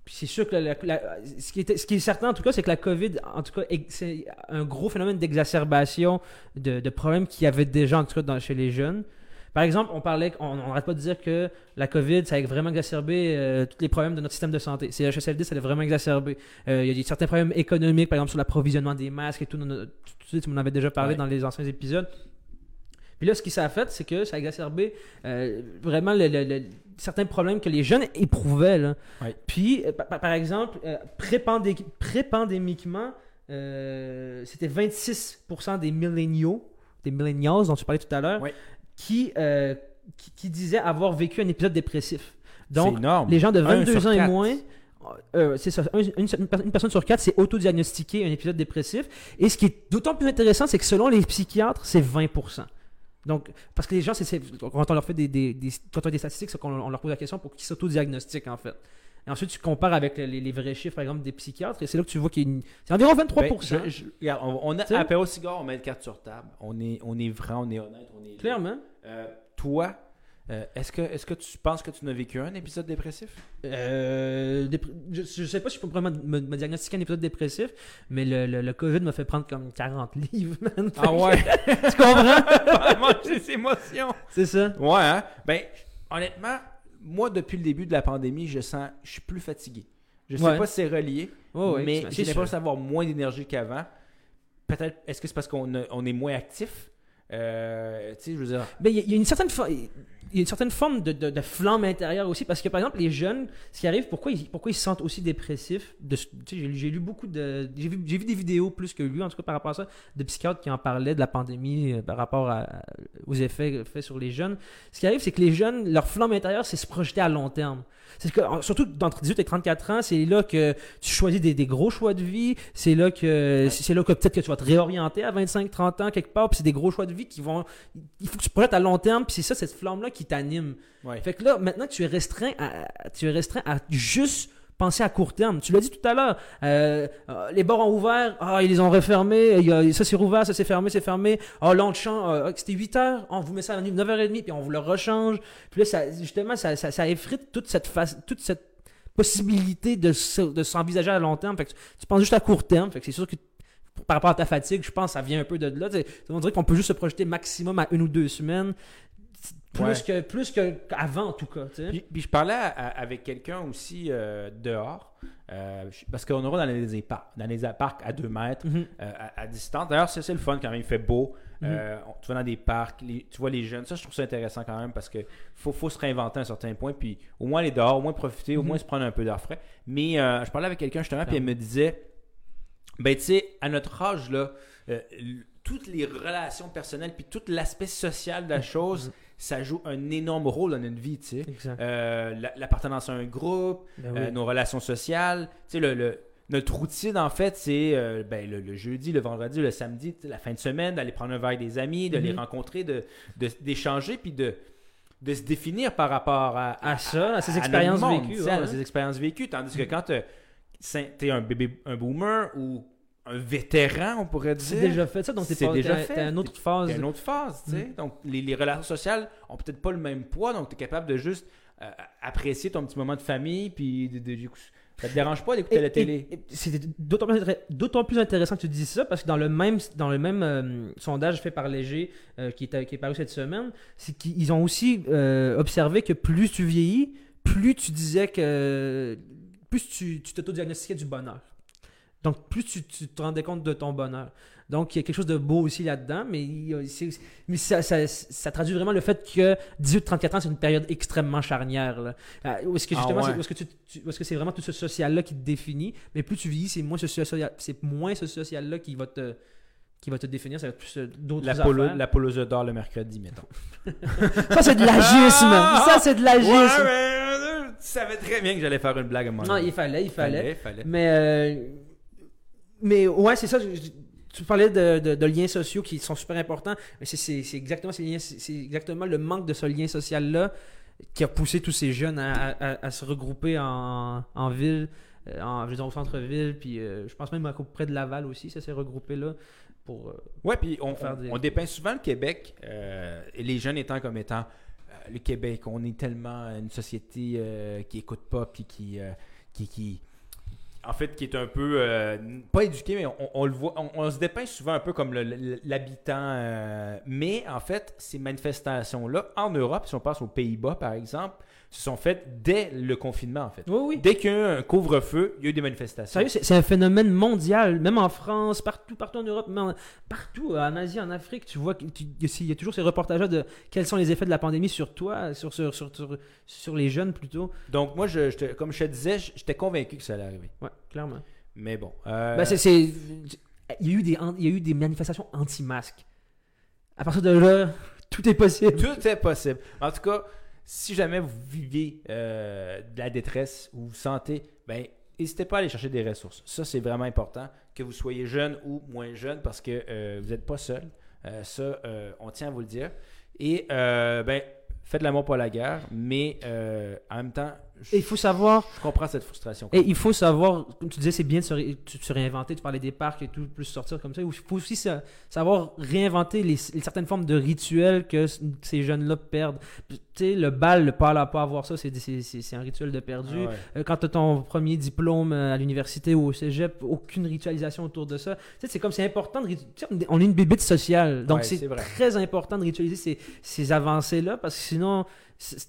puis c'est sûr que la- la- ce, qui est, ce qui est certain en tout cas, c'est que la COVID, en tout cas, c'est un gros phénomène d'exacerbation de, de problèmes qu'il y avait déjà en tout cas dans- chez les jeunes. Par exemple, on parlait, on n'arrête pas de dire que la COVID, ça a vraiment exacerbé euh, tous les problèmes de notre système de santé. CHSLD, ça l'a vraiment exacerbé. Euh, il y a certains problèmes économiques, par exemple sur l'approvisionnement des masques et tout. ça, tu m'en avais déjà parlé Ouais. dans les anciens épisodes. Puis là, ce qui ça a fait, c'est que ça a exacerbé euh, vraiment le- le- le- certains problèmes que les jeunes éprouvaient. là. Ouais. Puis, par, par exemple, pré-pandé- pré-pandémiquement, c'était 26% des milléniaux, des millennials dont tu parlais tout à l'heure, Oui. Qui, euh, qui, qui disaient avoir vécu un épisode dépressif. Donc, les gens de Un 22 sur ans et moins, euh, c'est ça, un- une, une per- une personne sur quatre s'est autodiagnostiqué un épisode dépressif. Et ce qui est d'autant plus intéressant, c'est que selon les psychiatres, c'est 20%. Donc, parce que les gens, c'est- quand on leur fait des, des- des- quand on a des statistiques, c'est qu'on on leur pose la question pour qu'ils s'autodiagnostiquent, en fait. Et ensuite, tu compares avec les, les vrais chiffres, par exemple, des psychiatres, et c'est là que tu vois qu'il y a une... C'est environ 23%. Ben, je- je- regarde, on, on a Tu sais? apéro cigare, on met une carte sur table. On est, on est vrai, on est honnête, on est. Clairement. Euh, toi, euh, est-ce que, est-ce que tu penses que tu n'as vécu un épisode dépressif? Euh, dépr- je, je sais pas si je peux vraiment me, me diagnostiquer un épisode dépressif, mais le, le, le COVID m'a fait prendre comme 40 <laughs> livres, man. Ah ouais? <laughs> tu comprends? <laughs> Manger ses émotions. C'est ça. Ouais, hein? Ben, honnêtement, moi, depuis le début de la pandémie, je sens, je suis plus fatigué. Je sais Ouais. pas si c'est relié, ouais, mais j'ai l'impression d'avoir moins d'énergie qu'avant. Peut-être, est-ce que c'est parce qu'on on est moins actif? Euh, tu sais, je veux dire. Il y, a- il y a une certaine il y a une certaine forme de, de- flamme intérieure aussi parce que par exemple les jeunes ce qui arrive pourquoi ils, pourquoi ils se sentent aussi dépressifs j'ai, lu- beaucoup de j'ai vu, vu des vidéos plus que lui en tout cas par rapport à ça de psychiatres qui en parlaient de la pandémie euh, par rapport aux effets faits sur les jeunes ce qui arrive c'est que les jeunes leur flamme intérieure c'est se projeter à long terme c'est que, surtout d'entre 18 et 34 ans, c'est là que tu choisis des, des gros choix de vie. C'est là que c'est là que peut-être que tu vas te réorienter à 25-30 ans quelque part. Puis c'est des gros choix de vie qui vont. Il faut que tu te projettes à long terme. Puis c'est ça, cette flamme-là qui t'anime. Ouais. Fait que là, maintenant que tu es restreint à, tu es restreint à juste penser à court terme. Tu l'as dit tout à l'heure. euh, euh, les bars ont ouvert. Ah, ils les ont refermés. Ça c'est rouvert, ça c'est fermé, c'est fermé. Ah, te change. euh, c'était 8 heures. On vous met ça à 9h30 puis on vous le rechange. Puis là, ça, justement, ça, ça, ça effrite toute cette face, toute cette possibilité de, de s'envisager à long terme. Fait que tu, tu penses juste à court terme. Fait que c'est sûr que par rapport à ta fatigue, je pense que ça vient un peu de là. On dirait qu'on peut juste se projeter maximum à une ou deux semaines. Plus Ouais. que plus que qu'avant en tout cas. Puis, puis je parlais à- à- avec quelqu'un aussi euh, dehors, euh, parce qu'on aura dans les parcs, dans les parcs à 2 mètres, Mhm. euh, à, à distance. D'ailleurs, c'est le fun quand même, il fait beau. Mhm. On- tu vas dans des parcs, les- tu vois les jeunes. Ça, je trouve ça intéressant quand même parce que faut, faut se réinventer à un certain point, puis au moins aller dehors, au moins profiter, au Mhm. moins se prendre un peu d'air frais. Mais je parlais avec quelqu'un justement, puis elle me disait ben, tu sais, à notre âge, là, toutes les relations personnelles, puis tout l'aspect social de la chose, ça joue un énorme rôle dans notre vie, tu sais. Euh, la- L'appartenance à un groupe, Ben euh, nos relations sociales. Tu sais, le, le- notre routine, en fait, c'est euh, ben, le, le jeudi, le vendredi, le samedi, la fin de semaine, d'aller prendre un verre avec des amis, de les Mhm. rencontrer, de- de- d'échanger, puis de, de se définir par rapport à, À ça, à ces expériences vécues, à ces expériences vécues. Tandis que quand tu es un bébé, un boomer ou un vétéran, on pourrait dire. C'est déjà fait ça, donc C'est pas- déjà fait. t'as une autre phase. Une autre phase, tu sais. Mm. Donc, les, les relations sociales ont peut-être pas le même poids, donc tu es capable de juste euh, apprécier ton petit moment de famille, puis de, de- ça te dérange pas d'écouter la télé. C'est d'autant plus, intéressant que tu dis ça parce que dans le même, dans le même euh, sondage fait par Léger euh, qui, est, qui est paru cette semaine, c'est qu'ils ont aussi observé que plus tu vieillis, plus tu disais que. plus tu tu t'auto-diagnostiquais du bonheur. Donc, plus tu, tu te rendais compte de ton bonheur. Donc, il y a quelque chose de beau aussi là-dedans, mais, mais ça, ça- ça traduit vraiment le fait que 18-34 ans, c'est une période extrêmement charnière. Là. Euh, Où est-ce que Ah justement, ouais. c'est- où est-ce que, tu, tu- est-ce que c'est vraiment tout ce social-là qui te définit, mais plus tu vieillis, c'est moins ce social, c'est moins ce social-là qui va te qui va te définir, ça va être plus euh, d'autres La, polo, affaires. la d'or le mercredi, mettons. <laughs> Ça, c'est de l'agisme! Ça, c'est de l'agisme! Ouais, mais, euh, tu savais très bien que j'allais faire une blague à moment Non, il fallait, il fallait. fallait. fallait. Mais, euh, mais ouais, c'est ça. je- Tu parlais de, de- de liens sociaux qui sont super importants, mais c'est- exactement, c'est le manque de ce lien social-là qui a poussé tous ces jeunes à, à- à se regrouper en, en ville, euh, en, dire, au centre-ville, puis euh, je pense même à près de Laval aussi, ça s'est regroupé là. Pour, euh, Ouais, puis on, on- des- on dépeint souvent le Québec, euh, et les jeunes étant comme étant le Québec. On est tellement une société qui écoute pas, puis qui, qui, qui- en fait, qui est un peu, euh, pas éduqué, mais on, le voit, on, se dépeint souvent un peu comme l'habitant. euh, mais en fait, ces manifestations-là, en Europe, si on passe aux Pays-Bas, par exemple, se sont faites dès le confinement, en fait. Oui, oui. Dès qu'il y a eu un couvre-feu, il y a eu des manifestations. Sérieux, c'est un phénomène mondial, même en France, partout, partout en Europe, même en- partout, en Asie, en Afrique, tu vois qu'il y a toujours ces reportages de quels sont les effets de la pandémie sur toi, sur, sur, sur, sur, sur les jeunes plutôt. Donc, moi, je, je te- comme je te disais, j'étais convaincu que ça allait arriver. Ouais, clairement. Mais bon. euh, Ben, c'est, il, y a eu des, il y a eu des manifestations anti-masques. À partir de là, <laughs> tout est possible. Tout est possible. En tout cas, si jamais vous vivez euh, de la détresse ou vous sentez, ben, n'hésitez pas à aller chercher des ressources. Ça, c'est vraiment important, que vous soyez jeune ou moins jeune, parce que euh, vous n'êtes pas seul. Euh, ça, on tient à vous le dire. Et, ben, faites l'amour pour la guerre, mais en même temps, il faut savoir, je comprends cette frustration. et il faut savoir, comme tu disais, c'est bien de se, ré- de se réinventer, tu parlais des parcs et tout, plus sortir comme ça. Il faut aussi sa- savoir réinventer les, les certaines formes de rituels que ces jeunes-là perdent. Tu sais, le bal, le pas à pas avoir ça, c'est, un rituel de perdu. Ah ouais. Euh, Quand tu as ton premier diplôme euh, à l'université ou au cégep, aucune ritualisation autour de ça. Tu sais, c'est comme c'est important de. ritu- tu sais, on est une bébête sociale. Donc Ouais, c'est très important de ritualiser ces, ces avancées-là parce que sinon,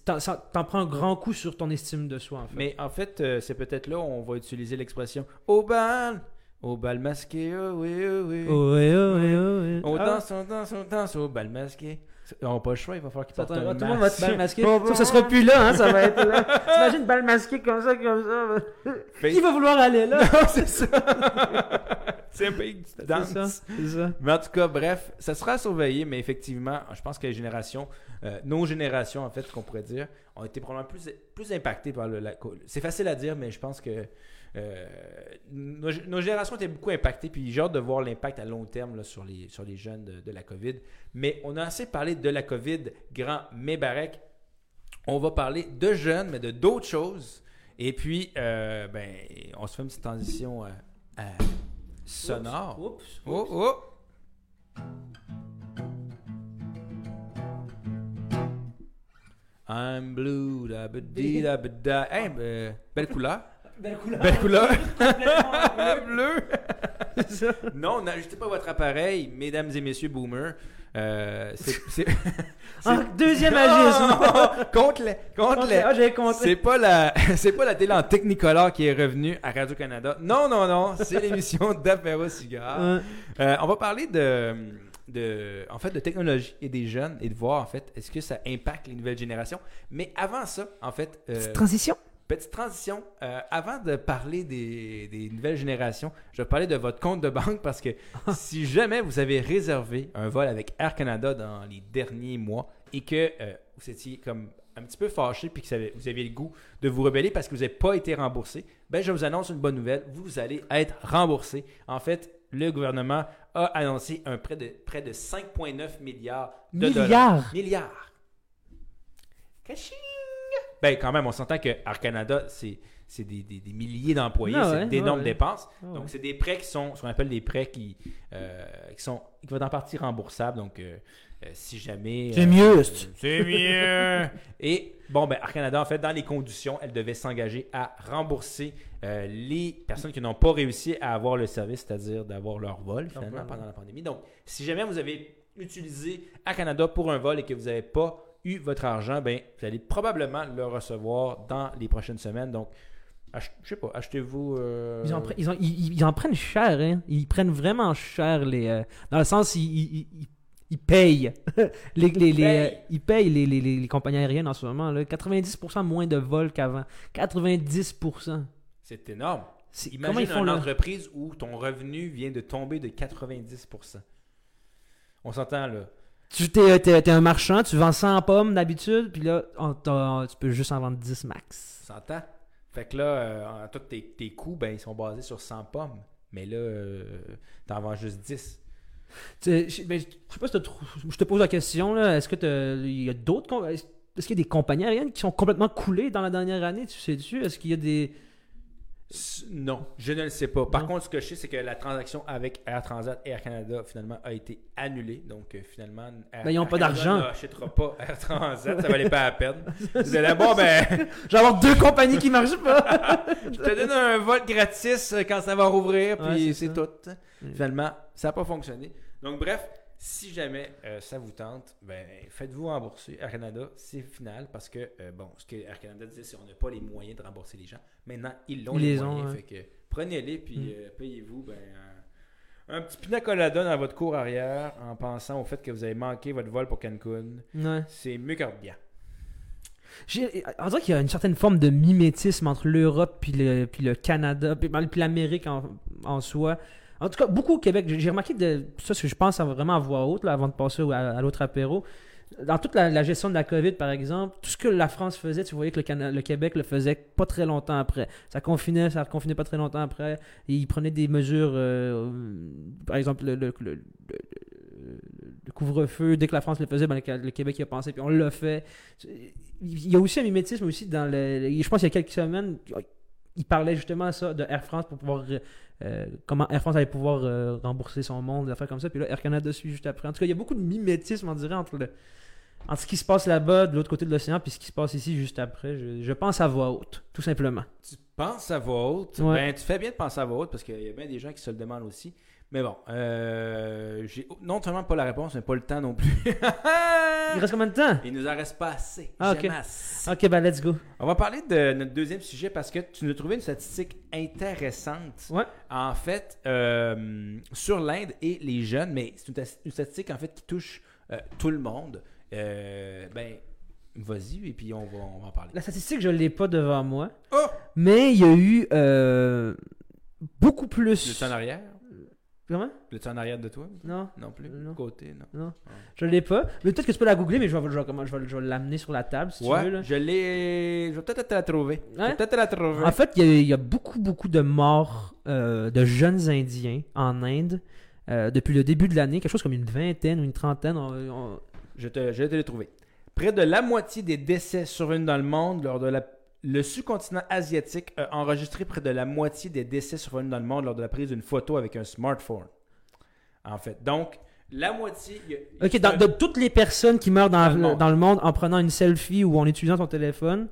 t'en prends un grand coup sur ton estime de soi. En fait. Mais en fait, euh, c'est peut-être là où on va utiliser l'expression au bal, au bal masqué, oh oui, oh oui. Oh, ouais, oh, ouais, oh, ouais. On Ah, danse, on danse, on danse au bal masqué. On n'a pas le choix, il va falloir qu'il porte un tout le monde va masque. bal masqué. Sauf que ça sera plus là, hein, ça va être là. <laughs> T'imagines bal masqué comme ça, comme ça. Qui va vouloir aller là? Non, c'est ça. <laughs> c'est un pays que tu C'est danses. ça, c'est ça. Mais en tout cas, bref, ça sera à surveiller, mais effectivement, je pense que les générations, euh, nos générations, en fait, qu'on pourrait dire, ont été probablement plus, plus impactées par le. C'est facile à dire, mais je pense que euh, nos, nos générations étaient beaucoup impactées, puis j'ai hâte de voir l'impact à long terme là, sur, les, sur les jeunes de, de la COVID. Mais on a assez parlé de la COVID, grand mébarek. On va parler de jeunes, mais de d'autres choses. Et puis, euh, ben, on se fait une petite transition euh, euh, sonore. Oups. Oh, oh! I'm blue, da ba dee da ba da. Hey, euh, belle couleur. <laughs> Belle couleur. Belle couleur. <laughs> <laughs> Bleu. Non, n'ajoutez pas votre appareil, mesdames et messieurs boomers. Euh, c'est, Ah, deuxième agisme. Oh, contre les, contre les. Ah. C'est pas la, <laughs> c'est pas la télé en Technicolor qui est revenue à Radio Canada. Non, non, non, c'est l'émission <laughs> d'apéro. Ouais. Euh, on va parler de, de, en fait, de technologie et des jeunes et de voir en fait est-ce que ça impacte les nouvelles générations. Mais avant ça, en fait, euh, transition. Petite transition. Euh, avant de parler des, des nouvelles générations, je vais parler de votre compte de banque parce que <laughs> si jamais vous avez réservé un vol avec Air Canada dans les derniers mois et que euh, vous étiez comme un petit peu fâché puis que vous aviez le goût de vous rebeller parce que vous n'avez pas été remboursé, ben je vous annonce une bonne nouvelle. Vous allez être remboursé. En fait, le gouvernement a annoncé un prêt de près de 5,9 milliards de dollars. Milliards? Milliards. Ben, quand même, on s'entend que Air Canada, c'est, c'est des, des- des milliers d'employés, Ah c'est d'énormes ouais. dépenses. Ah ouais. Donc, c'est des prêts qui sont ce qu'on appelle des prêts qui, euh, qui sont qui vont en partie remboursables. Donc, euh, euh, si jamais. C'est mieux, c'est- mieux! <laughs> Et, bon, ben, Air Canada, en fait, dans les conditions, elle devait s'engager à rembourser les personnes qui n'ont pas réussi à avoir le service, c'est-à-dire d'avoir leur vol, finalement, pendant la pandémie. Donc, si jamais vous avez utilisé Air Canada pour un vol et que vous n'avez pas eu votre argent, ben, vous allez probablement le recevoir dans les prochaines semaines. Donc, ach- je sais pas, achetez-vous. euh, Ils ils ils- ils en prennent cher, hein. Ils prennent vraiment cher les. euh, dans le sens, ils, ils, ils- ils payent. <laughs> les, les, les, payent. euh, ils payent les, les, les, compagnies aériennes en ce moment. Là. 90% moins de vols qu'avant. 90%. C'est énorme. Imagine comment ils font une là? entreprise où ton revenu vient de tomber de 90%. On s'entend là. Tu t'es, t'es- t'es un marchand, tu vends 100 pommes d'habitude, puis là, on tu peux juste en vendre 10 max. On s'entend? Fait que là, euh, tous tes, tes coûts, ben, ils sont basés sur 100 pommes. Mais là, euh, t'en vends juste 10. Tu sais, je, ben, je sais pas si t'as je te pose la question, là, est-ce que il y a d'autres est-ce qu'il y a des compagnies aériennes qui sont complètement coulées dans la dernière année, tu sais-tu? Est-ce qu'il y a des... Non, je ne le sais pas. Par Non. contre, ce que je sais, c'est que la transaction avec Air Transat et Air Canada, finalement, a été annulée. Donc, euh, finalement, Air, Ben, ils ont Air pas d'argent. n'achètera pas Air Transat. <laughs> ça valait pas la peine. Vous allez, bon, ben, <laughs> Je vais avoir deux compagnies qui marchent pas! <laughs> je te donne un vol gratis euh, quand ça va rouvrir, puis c'est tout. Mm. Finalement, ça n'a pas fonctionné. Donc, bref, si jamais euh, ça vous tente, ben, faites-vous rembourser. Air Canada, c'est final parce que, euh, bon, ce que Air Canada disait, c'est qu'on n'a pas les moyens de rembourser les gens. Maintenant, ils l'ont Ils les, les ont, moyens. ouais. Fait que prenez-les, puis Mm. euh, payez-vous ben, un, petit pina colada dans votre cour arrière en pensant au fait que vous avez manqué votre vol pour Cancun. Ouais. C'est mieux qu'un bien. On dirait qu'il y a une certaine forme de mimétisme entre l'Europe puis le, puis le Canada, puis, puis l'Amérique en, en soi. En tout cas, beaucoup au Québec. J'ai remarqué de ça, je pense vraiment à voix haute là, avant de passer à, l'autre apéro. Dans toute la, gestion de la COVID, par exemple, tout ce que la France faisait, tu voyais que le, Québec le faisait pas très longtemps après. Ça confinait, ça reconfinait pas très longtemps après. Ils prenaient des mesures, euh, par exemple, le, couvre-feu, dès que la France le faisait, ben, le, le Québec y a pensé, puis on l'a fait. Il y a aussi un mimétisme aussi dans le. Je pense qu'il y a quelques semaines, il parlait justement ça de Air France pour pouvoir. Euh, comment Air France allait pouvoir euh, rembourser son monde, des affaires comme ça. Puis là, Air Canada suit juste après. En tout cas, il y a beaucoup de mimétisme, on dirait, entre, le, entre ce qui se passe là-bas, de l'autre côté de l'océan, puis ce qui se passe ici juste après. Je, je pense à voix haute, tout simplement. Tu penses à voix haute? Ouais. Ben, tu fais bien de penser à voix haute parce qu'il y a bien des gens qui se le demandent aussi. Mais bon, euh, j'ai non seulement pas la réponse, mais pas le temps non plus. <laughs> Il reste combien de temps? Il nous en reste pas assez. Ah, ok. Assez. Ok, bah let's go. On va parler de notre deuxième sujet parce que tu nous as trouvé une statistique intéressante. Ouais. En fait, euh, sur l'Inde et les jeunes, mais c'est une, statistique en fait qui touche euh, tout le monde. Euh, ben, vas-y et puis on va, on va en parler. La statistique, je l'ai pas devant moi. Oh! Mais il y a eu euh, beaucoup Le plus. en arrière? Comment? Le en arrière de toi? Non, Non plus? Non. Côté, non. non. Ah. Je l'ai pas. Mais peut-être que tu peux la googler, mais je vais, je vais, je vais- je vais l'amener sur la table si tu veux. Là. je l'ai. Je vais peut-être te la trouver. Je vais peut-être te la trouver. En fait, il y, a, il y a beaucoup, beaucoup de morts euh, de jeunes Indiens en Inde euh, depuis le début de l'année. Quelque chose comme une vingtaine ou une trentaine. on- on- Je, te, je vais te le trouver. Près de la moitié des décès survenus dans le monde lors de la. Le sous-continent asiatique a enregistré près de la moitié des décès survenus dans le monde lors de la prise d'une photo avec un smartphone. En fait. Donc, la moitié. il y a- Ok, dans- un- de toutes les personnes qui meurent dans, Dans le monde. dans le monde en prenant une selfie ou en utilisant ton téléphone,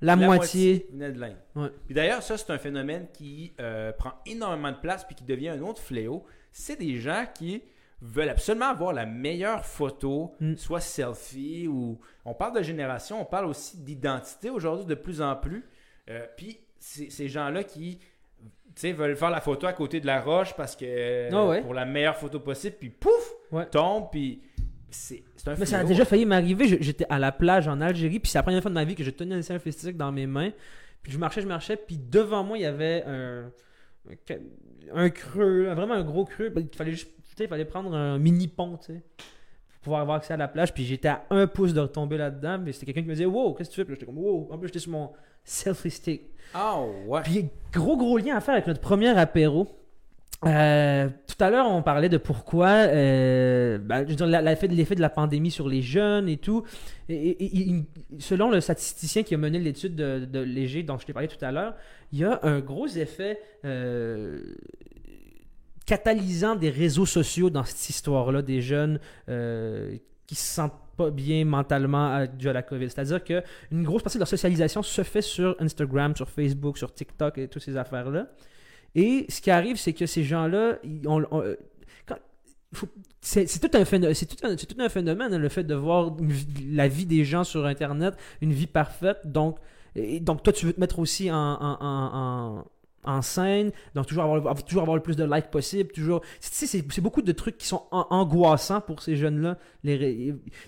la, moitié. venait de l'Inde. Ouais. Puis d'ailleurs, ça, c'est un phénomène qui euh, prend énormément de place puis qui devient un autre fléau. C'est des gens qui veulent absolument avoir la meilleure photo, Mm. soit selfie ou. On parle de génération, on parle aussi d'identité aujourd'hui de plus en plus. Euh, puis ces gens-là qui. veulent faire la photo à côté de la roche parce que Ah ouais. pour la meilleure photo possible, puis pouf, Ouais. tombe, puis c'est un Mais ça a déjà failli m'arriver. J'étais à la plage en Algérie, puis c'est la première fois de ma vie que je tenais un selfie stick dans mes mains. Puis je marchais, je marchais, puis devant moi, il y avait un, un creux, vraiment un gros creux. Il fallait juste, sais, il fallait prendre un mini pont, tu sais, pour pouvoir avoir accès à la plage. Puis j'étais à un pouce de retomber là-dedans, mais c'était quelqu'un qui me disait, wow, qu'est-ce que tu fais? Puis j'étais comme, wow. En plus, j'étais sur mon selfie stick. Ah ouais. Puis gros gros lien à faire avec notre premier apéro. Euh, tout à l'heure, on parlait de pourquoi, euh, ben, je veux dire, l'effet de l'effet de la pandémie sur les jeunes et tout. Et, et- et- il- selon le statisticien qui a mené l'étude de, de Léger, dont je t'ai parlé tout à l'heure, il y a un gros effet euh, catalysant des réseaux sociaux dans cette histoire-là des jeunes euh, qui se sentent pas bien mentalement à- dû à la COVID. C'est-à-dire que une grosse partie de leur socialisation se fait sur Instagram, sur Facebook, sur TikTok et toutes ces affaires-là. Et ce qui arrive, c'est que ces gens-là, euh, c'est tout, un phénomène, c'est tout, un- phénomène, hein, le fait de voir la vie des gens sur Internet, une vie parfaite. Donc, donc toi, tu veux te mettre aussi en- en scène, donc toujours avoir, toujours avoir le plus de likes possible, toujours. Tu sais, c'est beaucoup de trucs qui sont an- angoissants pour ces jeunes-là. Les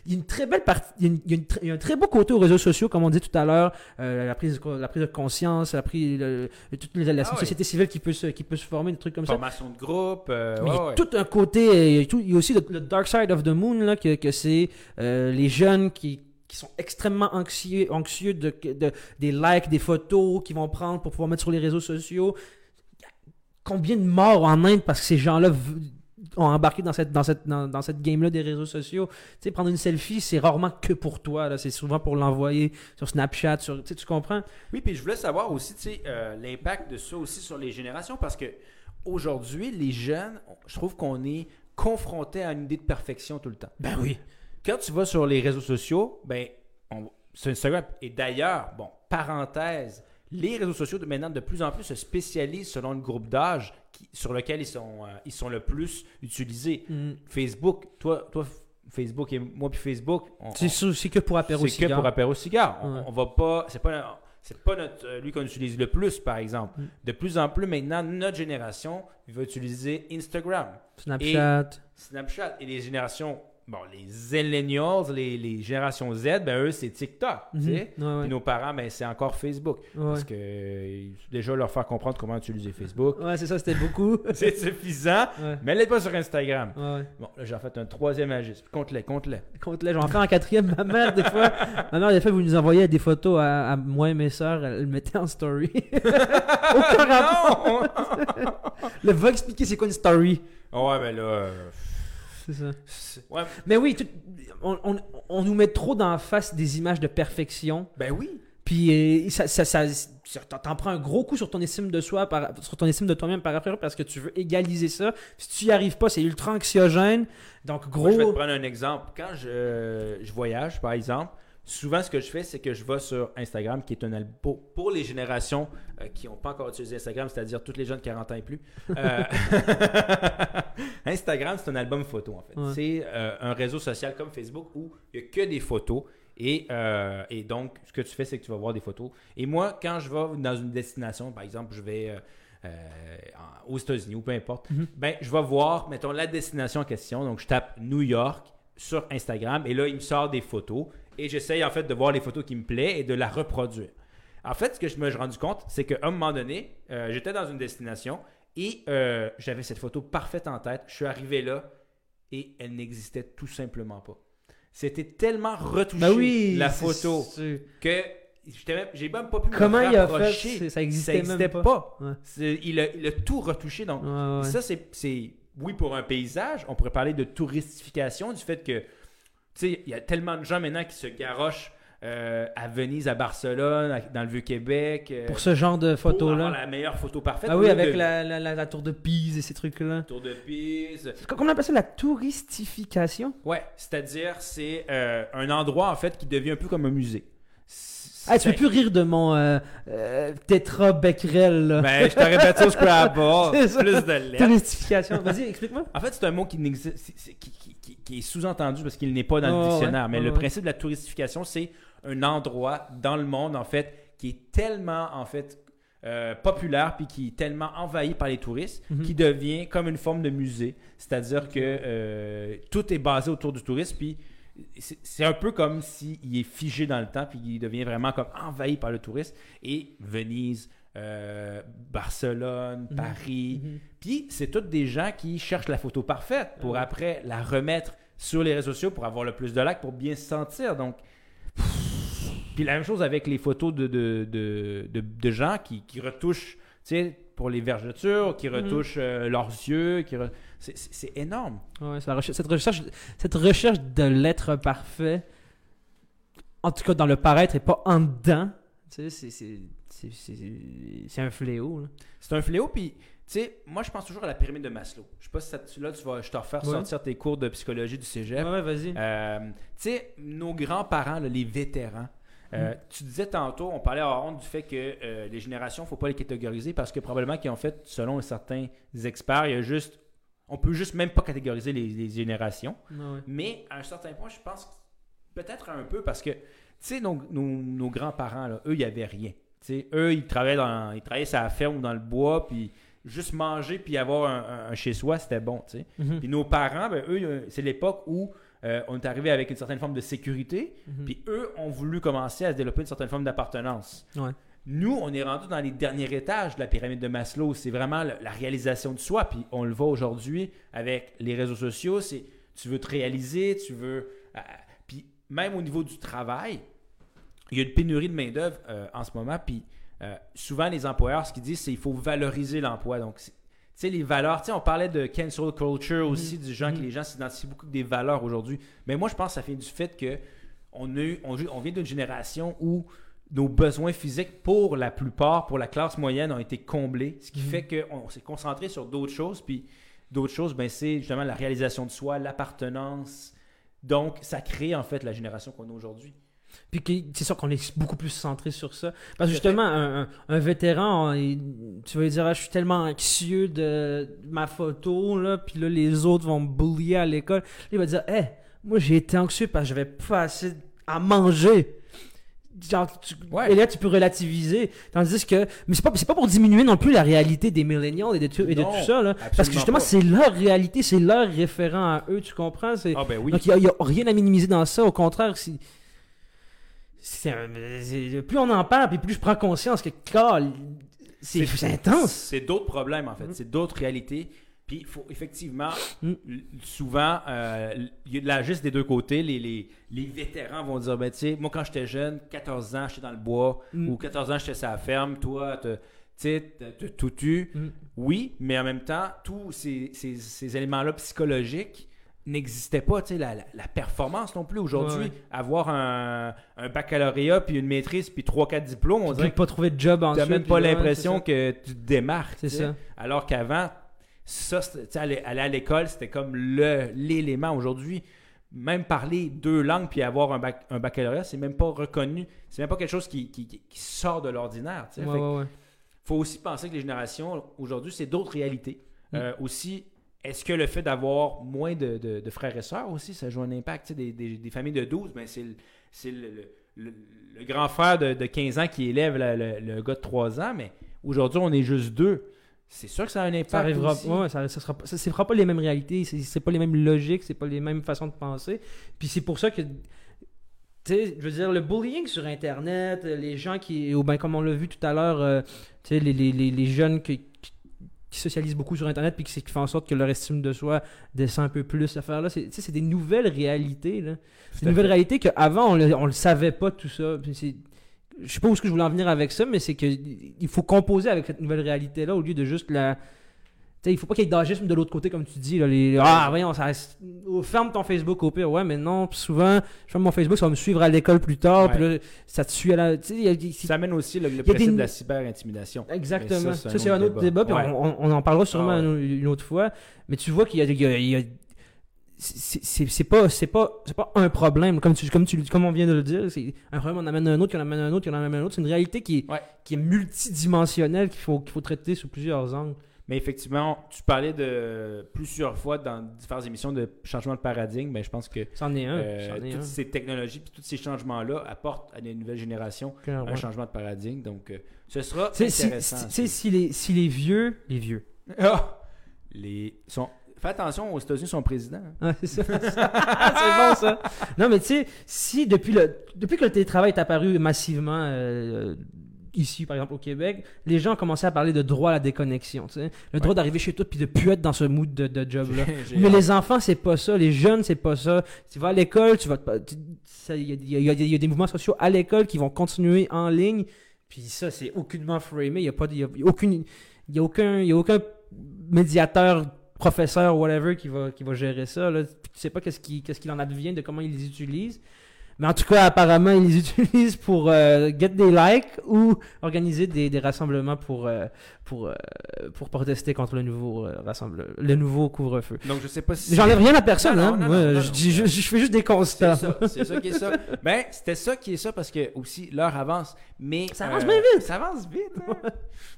Il y a une très belle partie, il y a, une- il y a une tr- il y a un très beau côté aux réseaux sociaux, comme on dit tout à l'heure, euh, la, prise, de- la prise de conscience, la, prise, le- toute la, la Ah société civile qui peut, se, qui peut se former, des trucs comme ça. Formation de groupe. euh, Mais il y a ouais, tout un côté, il y a, tout- il y a aussi le, le Dark Side of the Moon, là, que, que c'est euh, les jeunes qui, qui sont extrêmement anxieux, anxieux de, de- des likes, des photos qu'ils vont prendre pour pouvoir mettre sur les réseaux sociaux. Combien de morts en Inde parce que ces gens-là ont embarqué dans cette, dans cette, dans, dans cette game-là des réseaux sociaux? Tu sais, prendre une selfie, c'est rarement que pour toi. C'est souvent pour l'envoyer sur Snapchat. Sur, tu comprends? Oui, puis je voulais savoir aussi, tu sais, euh, l'impact de ça aussi sur les générations, parce que aujourd'hui, les jeunes, je trouve qu'on est confronté à une idée de perfection tout le temps. Ben oui. Quand tu vas sur les réseaux sociaux, ben, on- sur Instagram, et d'ailleurs, bon, parenthèse, les réseaux sociaux de maintenant de plus en plus se spécialisent selon le groupe d'âge qui- sur lequel ils sont, euh, ils sont le plus utilisés. Mm. Facebook, toi, toi, Facebook et moi puis Facebook, on- C'est sûr- c'est que pour apéro c'est que pour apéro cigare. On, Ouais. on va pas. C'est pas. C'est pas notre, euh, lui qu'on utilise le plus, par exemple. Mm. De plus en plus, maintenant, notre génération va utiliser Instagram, Snapchat. Snapchat. Et les générations bon, les Zillennials, les, les générations Z, ben eux, c'est TikTok. tu Mhm. sais. Ouais, ouais. Puis nos parents, ben, c'est encore Facebook. Ouais. Parce que euh, déjà leur faire comprendre comment utiliser Facebook, Ouais, c'est ça, c'était beaucoup. <laughs> c'est suffisant. Mais allez pas sur Instagram. Bon, là, j'ai en fait un troisième agisme. Compte-les, compte-les. Compte-les, j'en fais en quatrième. Ma mère, des fois, <laughs> ma mère, des fois, vous nous envoyez des photos à, à moi et mes sœurs, elle le mettait en story. <laughs> Aucun rapport. Le va expliquer c'est quoi une story. ouais, ben là. euh, C'est ça. c'est- ouais, Mais oui, tout- on, on- on nous met trop dans la face des images de perfection. ben oui. Puis euh, ça, ça, ça- ça- t'en- prends un gros coup sur ton estime de soi, par, sur ton estime de toi-même par après, parce que tu veux égaliser ça. Si tu y arrives pas, c'est ultra anxiogène. Donc gros. Moi, je vais te prendre un exemple. Quand je, je voyage, par exemple, souvent ce que je fais, c'est que je vais sur Instagram, qui est un album pour, les générations euh, qui n'ont pas encore utilisé Instagram, c'est-à-dire toutes les jeunes de 40 ans et plus. Euh, <laughs> Instagram, c'est un album photo, en fait. Ouais. C'est euh, un réseau social comme Facebook où il n'y a que des photos. Et, et donc, ce que tu fais, c'est que tu vas voir des photos. Et moi, quand je vais dans une destination, par exemple, je vais aux États-Unis ou peu importe, Mhm. ben, je vais voir, mettons, la destination en question. Donc, je tape New York sur Instagram et là, il me sort des photos et j'essaye en fait de voir les photos qui me plaisent et de la reproduire. En fait, ce que je me suis rendu compte, c'est qu'à un moment donné, euh, j'étais dans une destination et euh, j'avais cette photo parfaite en tête. Je suis arrivé là et elle n'existait tout simplement pas. C'était tellement retouché Ben oui, la photo que j'ai même pas pu me Comment il a fait? Ça Ça existait, n'existait même pas. Ouais. Il, a, il a tout retouché. Donc, Ouais, ouais. ça, c'est, oui, pour un paysage, on pourrait parler de touristification, du fait que, il y a tellement de gens maintenant qui se garochent euh, à Venise, à Barcelone, à- dans le Vieux-Québec. euh, Pour ce genre de photos-là. la meilleure photo parfaite. Ah oui, avec de- la, la, la, la tour de Pise et ces trucs-là. Tour de Pise. Comment on appelle ça la touristification? Ouais, c'est-à-dire, c'est euh, un endroit, en fait, qui devient un peu comme un musée. Ah, tu peux plus rire de mon euh, euh, Tetra Becquerel, là. Ben, je t'aurais battu au Scrabble. <laughs> Plus de lettres. Touristification. Vas-y, explique-moi. En fait, c'est un mot qui, c'est- qui- qui- qui- qui est sous-entendu parce qu'il n'est pas dans Oh, le ouais. dictionnaire. Mais Ouais, le ouais. principe de la touristification, c'est un endroit dans le monde, en fait, qui est tellement, en fait, euh, populaire puis qui est tellement envahi par les touristes Mhm. qui devient comme une forme de musée. C'est-à-dire que euh, tout est basé autour du tourisme puis c'est un peu comme s'il est figé dans le temps puis il devient vraiment comme envahi par le tourisme. Et Venise, euh, Barcelone, Mhm. Paris, Mhm. puis c'est toutes des gens qui cherchent la photo parfaite pour après la remettre sur les réseaux sociaux pour avoir le plus de likes, pour bien se sentir. Donc, puis la même chose avec les photos de, de, de, de- de gens qui, qui retouchent, tu sais, pour les vergetures, qui retouchent euh, leurs yeux. qui re- c'est- énorme. Ouais, la recherche- cette, recherche, cette recherche de l'être parfait, en tout cas dans le paraître et pas en dedans, tu sais, c'est- un fléau. C'est un fléau, puis, tu sais, moi, je pense toujours à la pyramide de Maslow. Je sais pas si ça, là, tu vas, je te refaire sortir tes cours de psychologie du cégep. Ouais, ouais, vas-y. Euh, tu sais, nos grands-parents, les vétérans, euh, Mm. tu disais tantôt, on parlait en honte du fait que euh, les générations, faut pas les catégoriser parce que probablement qu'ils ont fait, selon certains experts, il y a juste, on peut juste même pas catégoriser les, les générations. Ouais. Mais à un certain point, je pense que peut-être un peu parce que, tu sais, nos, nos- nos grands-parents, eux, il n'y avait rien. Eux, ils travaillaient, dans, ils travaillaient sur la ferme ou dans le bois, puis juste manger puis avoir un, un- un chez-soi, c'était bon. Mhm. Puis nos parents, ben, eux, euh, c'est l'époque où euh, on est arrivé avec une certaine forme de sécurité, Mhm. puis eux ont voulu commencer à se développer une certaine forme d'appartenance. Ouais. Nous, on est rendu dans les derniers étages de la pyramide de Maslow. C'est vraiment le- la réalisation de soi. Puis on le voit aujourd'hui avec les réseaux sociaux. C'est tu veux te réaliser, tu veux. euh, puis même au niveau du travail, il y a une pénurie de main d'œuvre euh, en ce moment. Puis euh, souvent les employeurs, ce qu'ils disent, c'est qu'il faut valoriser l'emploi. Donc tu sais, les valeurs, tu sais, on parlait de cancel culture aussi, du genre que Mhm. les gens s'identifient beaucoup des valeurs aujourd'hui. Mais moi, je pense que ça vient du fait que on, a eu- on, on vient d'une génération où nos besoins physiques, pour la plupart, pour la classe moyenne, ont été comblés. Ce qui Mhm. fait qu'on s'est concentré sur d'autres choses. Puis d'autres choses, ben, c'est justement la réalisation de soi, l'appartenance. Donc, ça crée en fait la génération qu'on a aujourd'hui. Puis c'est sûr qu'on est beaucoup plus centré sur ça. Parce que justement, un, un- un vétéran, on- tu vas lui dire, Ah, je suis tellement anxieux de ma photo, là, puis là, les autres vont me bullier à l'école. Il va dire, hé, moi j'ai été anxieux parce que j'avais pas assez à manger. Genre, tu- Ouais. et là, tu peux relativiser. Tandis que. Mais c'est pas, c'est pas pour diminuer non plus la réalité des millennials et de tout, et de Non, tout ça, là. Parce que justement, c'est leur réalité, c'est leur référent à eux, tu comprends? C'est- Ah ben oui. Donc, il n'y a, rien à minimiser dans ça. Au contraire, c'est. plus on en parle, puis plus je prends conscience que, c'est intense. C'est d'autres problèmes, en fait. Mm. C'est d'autres réalités. Puis, faut effectivement, Mm. souvent, euh, il y a de la juste des deux côtés. Les, les, les vétérans vont dire, ben, tu sais, moi, quand j'étais jeune, 14 ans, j'étais dans le bois, Mm. ou 14 ans, j'étais sur la ferme, toi, tu sais, tout eu. Mm. Oui, mais en même temps, tous ces, ces- ces éléments-là psychologiques n'existaient pas. Tu sais, la, la- la performance non plus. Aujourd'hui, Ouais, avoir un, un baccalauréat, puis une maîtrise, puis 3-4 diplômes, on Tu dirait pas trouver de job tu ensuite. n'as même pas l'impression que tu te démarques. C'est tu ça. Alors qu'avant, ça, aller, aller à l'école, c'était comme le l'élément. Aujourd'hui, même parler deux langues puis avoir un, bac- un baccalauréat, c'est même pas reconnu. C'est même pas quelque chose qui, qui- sort de l'ordinaire. Ouais, ouais, ouais. faut aussi penser que les générations, aujourd'hui, c'est d'autres réalités. Mm. Euh, aussi, est-ce que le fait d'avoir moins de, de- de frères et sœurs aussi, ça joue un impact? Des, des- des familles de 12, ben c'est le, c'est le- le- grand frère de, de 15 ans qui élève le gars de 3 ans, mais aujourd'hui, on est juste deux. C'est sûr que ça a un impact Ça arrivera aussi. ouais, ça, ça sera pas, ça, pas les mêmes réalités, c'est, c'est pas les mêmes logiques, c'est pas les mêmes façons de penser. Puis c'est pour ça que, tu sais, je veux dire, le bullying sur Internet, les gens qui, ou ben comme on l'a vu tout à l'heure, euh, tu sais, les, les, les, les jeunes qui, qui- qui socialisent beaucoup sur Internet puis qui, qui font en sorte que leur estime de soi descend un peu plus, cette affaire-là, c'est, tu sais, c'est des nouvelles réalités, là. C'est Tout une à nouvelle fait. réalité qu'avant, on le, on le savait pas, tout ça. Puis c'est- Je sais pas où est-ce que je voulais en venir avec ça, mais c'est que il faut composer avec cette nouvelle réalité-là au lieu de juste la. Sais, il faut pas qu'il y ait d'agisme de l'autre côté, comme tu dis. Là, les... Ah, voyons, ça... oh, ferme ton Facebook au pire. Ouais, mais non, souvent, je ferme mon Facebook, ça va me suivre à l'école plus tard, puis là, ça te suit à la. Y a- Ça amène aussi le, le principe des- de la cyber-intimidation. Exactement. Mais Ça, ça, c'est un autre débat, puis Ouais. on, on- on en parlera sûrement Ah ouais. une, une autre fois. Mais tu vois qu'il y a, il y a- il y a- c'est pas c'est pas c'est pas un problème comme tu comme tu comme on vient de le dire c'est un problème on amène un autre en amène un autre en amène un autre c'est une réalité qui est Ouais. qui est multidimensionnelle qu'il faut qu'il faut traiter sous plusieurs angles Mais effectivement, tu parlais de plusieurs fois dans différentes émissions de changement de paradigme. Ben, je pense que c'en est un euh, est toutes un ces technologies et tous ces changements-là apportent à des nouvelles générations un changement de paradigme. Donc, euh, ce sera si, intéressant. si- sais, si les si les vieux les vieux Ah! les sont... Fais attention aux États-Unis, son président. Ah, <laughs> c'est ça. <laughs> c'est bon ça. Non, mais tu sais, si depuis, le, depuis que le télétravail est apparu massivement euh, ici, par exemple au Québec, les gens ont commencé à parler de droit à la déconnexion. tu sais. Le droit d'arriver chez toi puis de plus être dans ce mood de, de job-là. <laughs> J'ai Mais les enfants, c'est pas ça. Les jeunes, c'est pas ça. Tu vas à l'école, tu vas. te- tu- ça- Il y, a- il y a- il y a des mouvements sociaux à l'école qui vont continuer en ligne. Puis ça, c'est aucunement framé. Il n'y a, pas de- il y a aucune, il y a aucun, il y a aucun médiateur, professeur, whatever, qui va, qui va gérer ça. Là. Tu sais pas qu'est-ce qui- qu'est-ce qu'il en advient, de comment ils les utilisent. Mais en tout cas, apparemment, ils les <laughs> utilisent pour euh, get des likes ou organiser des, des rassemblements pour, euh, pour, euh, pour protester contre le nouveau, euh, rassemble, le nouveau couvre-feu. Donc, je sais pas si. J'enlève rien à personne, Non, hein. non, non, Moi, je, dis fais juste des constats. C'est ça, ça qui est ça. <laughs> Ben, c'était ça qui est ça parce que aussi l'heure avance. Mais Ça avance euh, bien vite. Ça avance vite. hein.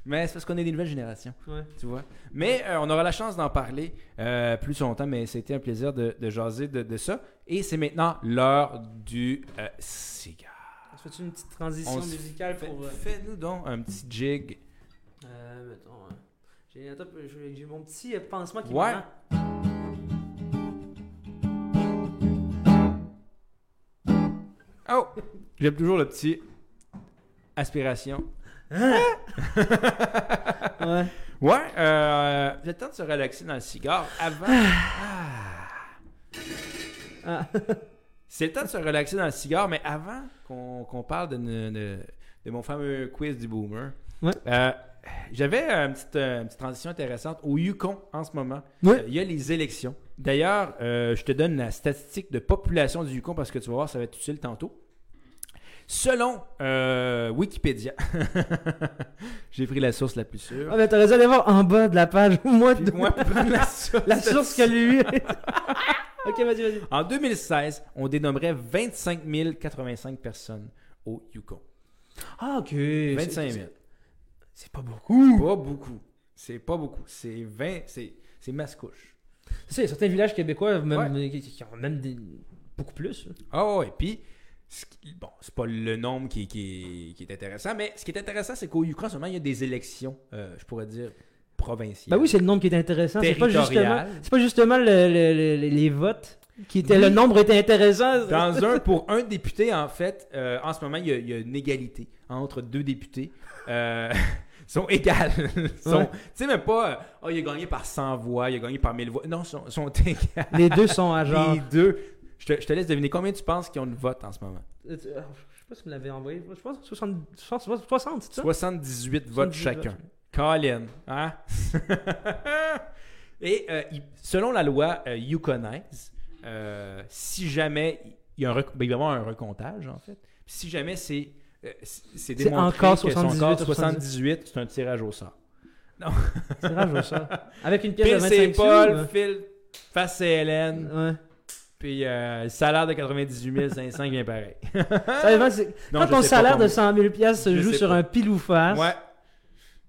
mais c'est parce qu'on est des nouvelles générations, Ouais. tu vois. Mais euh, on aura la chance d'en parler euh, plus longtemps. Mais c'était un plaisir de, de jaser de, de ça. Et c'est maintenant l'heure du euh, cigare. Fais-tu une petite transition On se musicale pour. euh, Fais-nous donc un petit jig. euh, mettons. J'ai attends, j'ai- j'ai mon petit euh, pansement qui Ouais. me rend. Oh! J'aime toujours le petit aspiration. Ouais. Ouais, euh, le temps de se relaxer dans le cigare avant. Ah. Ah. C'est le temps de se relaxer dans le cigare, mais avant qu'on parle de, ne- de- de mon fameux quiz du boomer, Ouais. euh, j'avais une petite, euh, une petite transition intéressante. Au Yukon, en ce moment, Ouais. euh, il y a les élections. D'ailleurs, euh, je te donne la statistique de population du Yukon parce que tu vas voir, ça va être utile tantôt. Selon euh, Wikipédia, <laughs> j'ai pris la source la plus sûre. Ah, mais t'aurais dû aller voir en bas de la page. <laughs> Moi, Puis de- moi, la <laughs> source, la source que lui. ok, vas-y, vas-y. En 2016, on dénommerait 25 085 personnes au Yukon. Ah, ok. 25 000. C'est- C'est pas beaucoup. Pas beaucoup. C'est pas beaucoup. C'est 20. C'est, c'est il y a certains villages québécois même, Ouais. qui, qui ont même des- beaucoup plus. Ah ouais. Puis, ce qui- bon, c'est pas le nombre qui, qui, qui est intéressant, mais ce qui est intéressant, c'est qu'au Yukon, en ce moment, il y a des élections, euh, je pourrais dire, provinciales. Ben oui, c'est le nombre qui est intéressant. C'est pas justement, pas justement le- le- le- les- votes qui étaient. Le Oui. nombre était intéressant. <laughs> Dans un, pour un député, en fait, euh, en ce moment, il y, a, il y a une égalité entre deux députés. Euh, ils <laughs> sont égales. Ils sont- Ouais. Tu sais, même pas, euh, oh, il a gagné par 100 voix, il a gagné par 1000 voix. Non, ils sont, sont <laughs> égales. Les deux sont à genre. Les deux. Je te, je te laisse deviner combien tu penses qu'ils ont de votes en ce moment? Euh, tu- euh, Je sais pas si vous l'avez envoyé. Je pense 60, 60, 60 c'est ça? 78 votes 78 chacun. votes. Colin, hein? <laughs> Et euh, il- selon la loi euh, Yukonaise, euh, si jamais il y a un rec- ben, il va y avoir un recomptage, en fait, si jamais c'est euh, c'est c'est démontré encore que son 78 corps ou 78, c'est un tirage au sort. Tirage au sort. Avec une <laughs> pièce de Pile 25 c'est sous. Paul, Phil, face c'est Hélène, Ouais. Puis euh, le salaire de 98 500 vient pareil. <laughs> Sérieusement, c'est- Non, Quand je ton sais pas salaire de combien. 100 000 piastres se Je joue sais sur pas. un pile ou face. Ouais.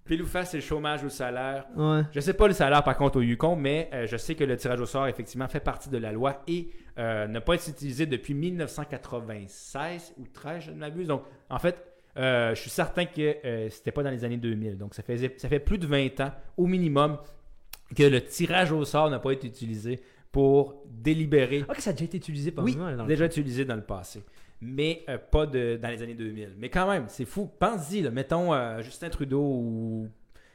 Pile ou face, c'est le chômage ou le salaire. Ouais. Je sais pas le salaire par contre au Yukon, mais euh, je sais que le tirage au sort effectivement fait partie de la loi et euh, n'a pas été utilisé depuis 1996 ou 13, je ne m'abuse. Donc en fait, euh, je suis certain que euh, c'était pas dans les années 2000. Donc ça faisait, ça fait plus de 20 ans au minimum que le tirage au sort n'a pas été utilisé pour délibérer. Ok, ça a déjà été utilisé par Oui, là, dans le déjà utilisé dans le passé. Mais euh, pas de, dans les années 2000. Mais quand même, c'est fou. Pense-y, mettons euh, Justin Trudeau ou.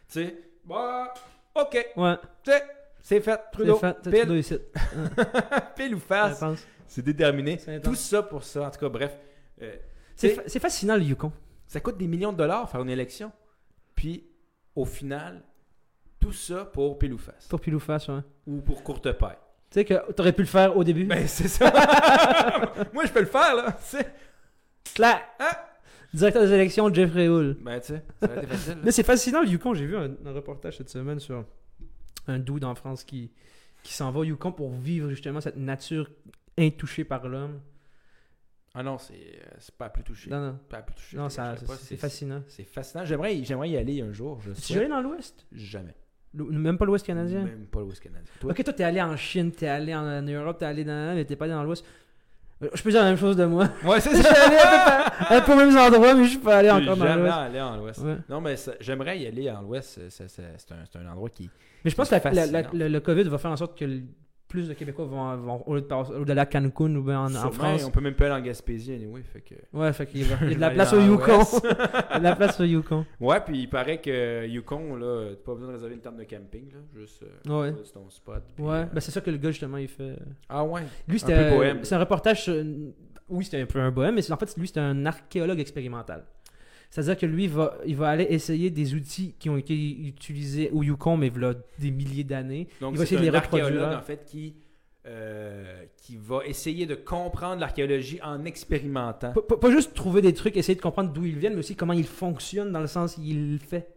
Tu sais, bah, ok, Ouais, tu sais, c'est fait, c'est Trudeau. fait. C'est pile, Trudeau ici. <laughs> pile ou face, c'est déterminé. Tout ça pour ça, en tout cas, bref. euh, C'est C'est- fa- c'est fascinant le Yukon. ça coûte des millions de dollars faire une élection. Puis, au final, tout ça pour pile ou face. Pour pile ou face, ouais. Ou pour courte paille. Tu sais que t'aurais pu le faire au début. Ben, c'est ça. <laughs> Moi, je peux le faire, là. C'est- Clac! Hein? Directeur des élections, Jeffrey Hull. Ben, tu sais, ça aurait été facile. là. Mais c'est fascinant le Yukon. J'ai vu un, un reportage cette semaine sur un dude en France qui, qui s'en va au Yukon pour vivre justement cette nature intouchée par l'homme. Ah non, c'est euh, c'est pas à plus touché. Non, non. Pas à plus touché. Non, c'est fascinant. C'est fascinant. J'aimerais j'aimerais y aller un jour. Je Tu es souhaite. allé dans l'Ouest? Jamais. Même pas l'Ouest canadien? Même pas l'Ouest canadien. Toi? Ok, toi, t'es allé en Chine, t'es allé en, Europe, t'es allé dans. Mais t'es pas allé dans l'Ouest. Euh, Je peux dire la même chose de moi. Ouais, c'est <laughs> Je suis ça. allé à peu, près- aux mêmes endroits, mais je suis pas allé encore dans l'Ouest. allé en l'Ouest. Ouais. Non, mais ça- j'aimerais y aller en l'Ouest. C'est- un, un endroit qui. Mais je pense que la- la- la- Fascinant. le, le COVID va faire en sorte que plus de Québécois vont, vont au lieu d'aller à Cancun ou bien en, en France. On peut même pas aller en Gaspésie, anyway. Fait que... Ouais, fait qu'il y a il y a de la <laughs> place au Yukon. Il y a de la place au Yukon. Ouais, puis il paraît que Yukon, là, t'as pas besoin de réserver une tente de camping, là. Juste. euh, Ouais. ton spot. puis, Ouais, euh, ben c'est ça que le gars justement il fait. Ah ouais. Lui Un c'était c'est un reportage oui, c'était un peu un bohème mais en fait lui c'était un archéologue expérimental. C'est-à-dire que lui il va il va aller essayer des outils qui ont été utilisés au Yukon mais voilà des milliers d'années. Donc, Il va essayer de les reproduire. archéologue, en fait, qui, euh, qui va essayer de comprendre l'archéologie en expérimentant. Pas, pas- pas juste trouver des trucs, essayer de comprendre d'où ils viennent, mais aussi comment ils fonctionnent dans le sens où il le fait.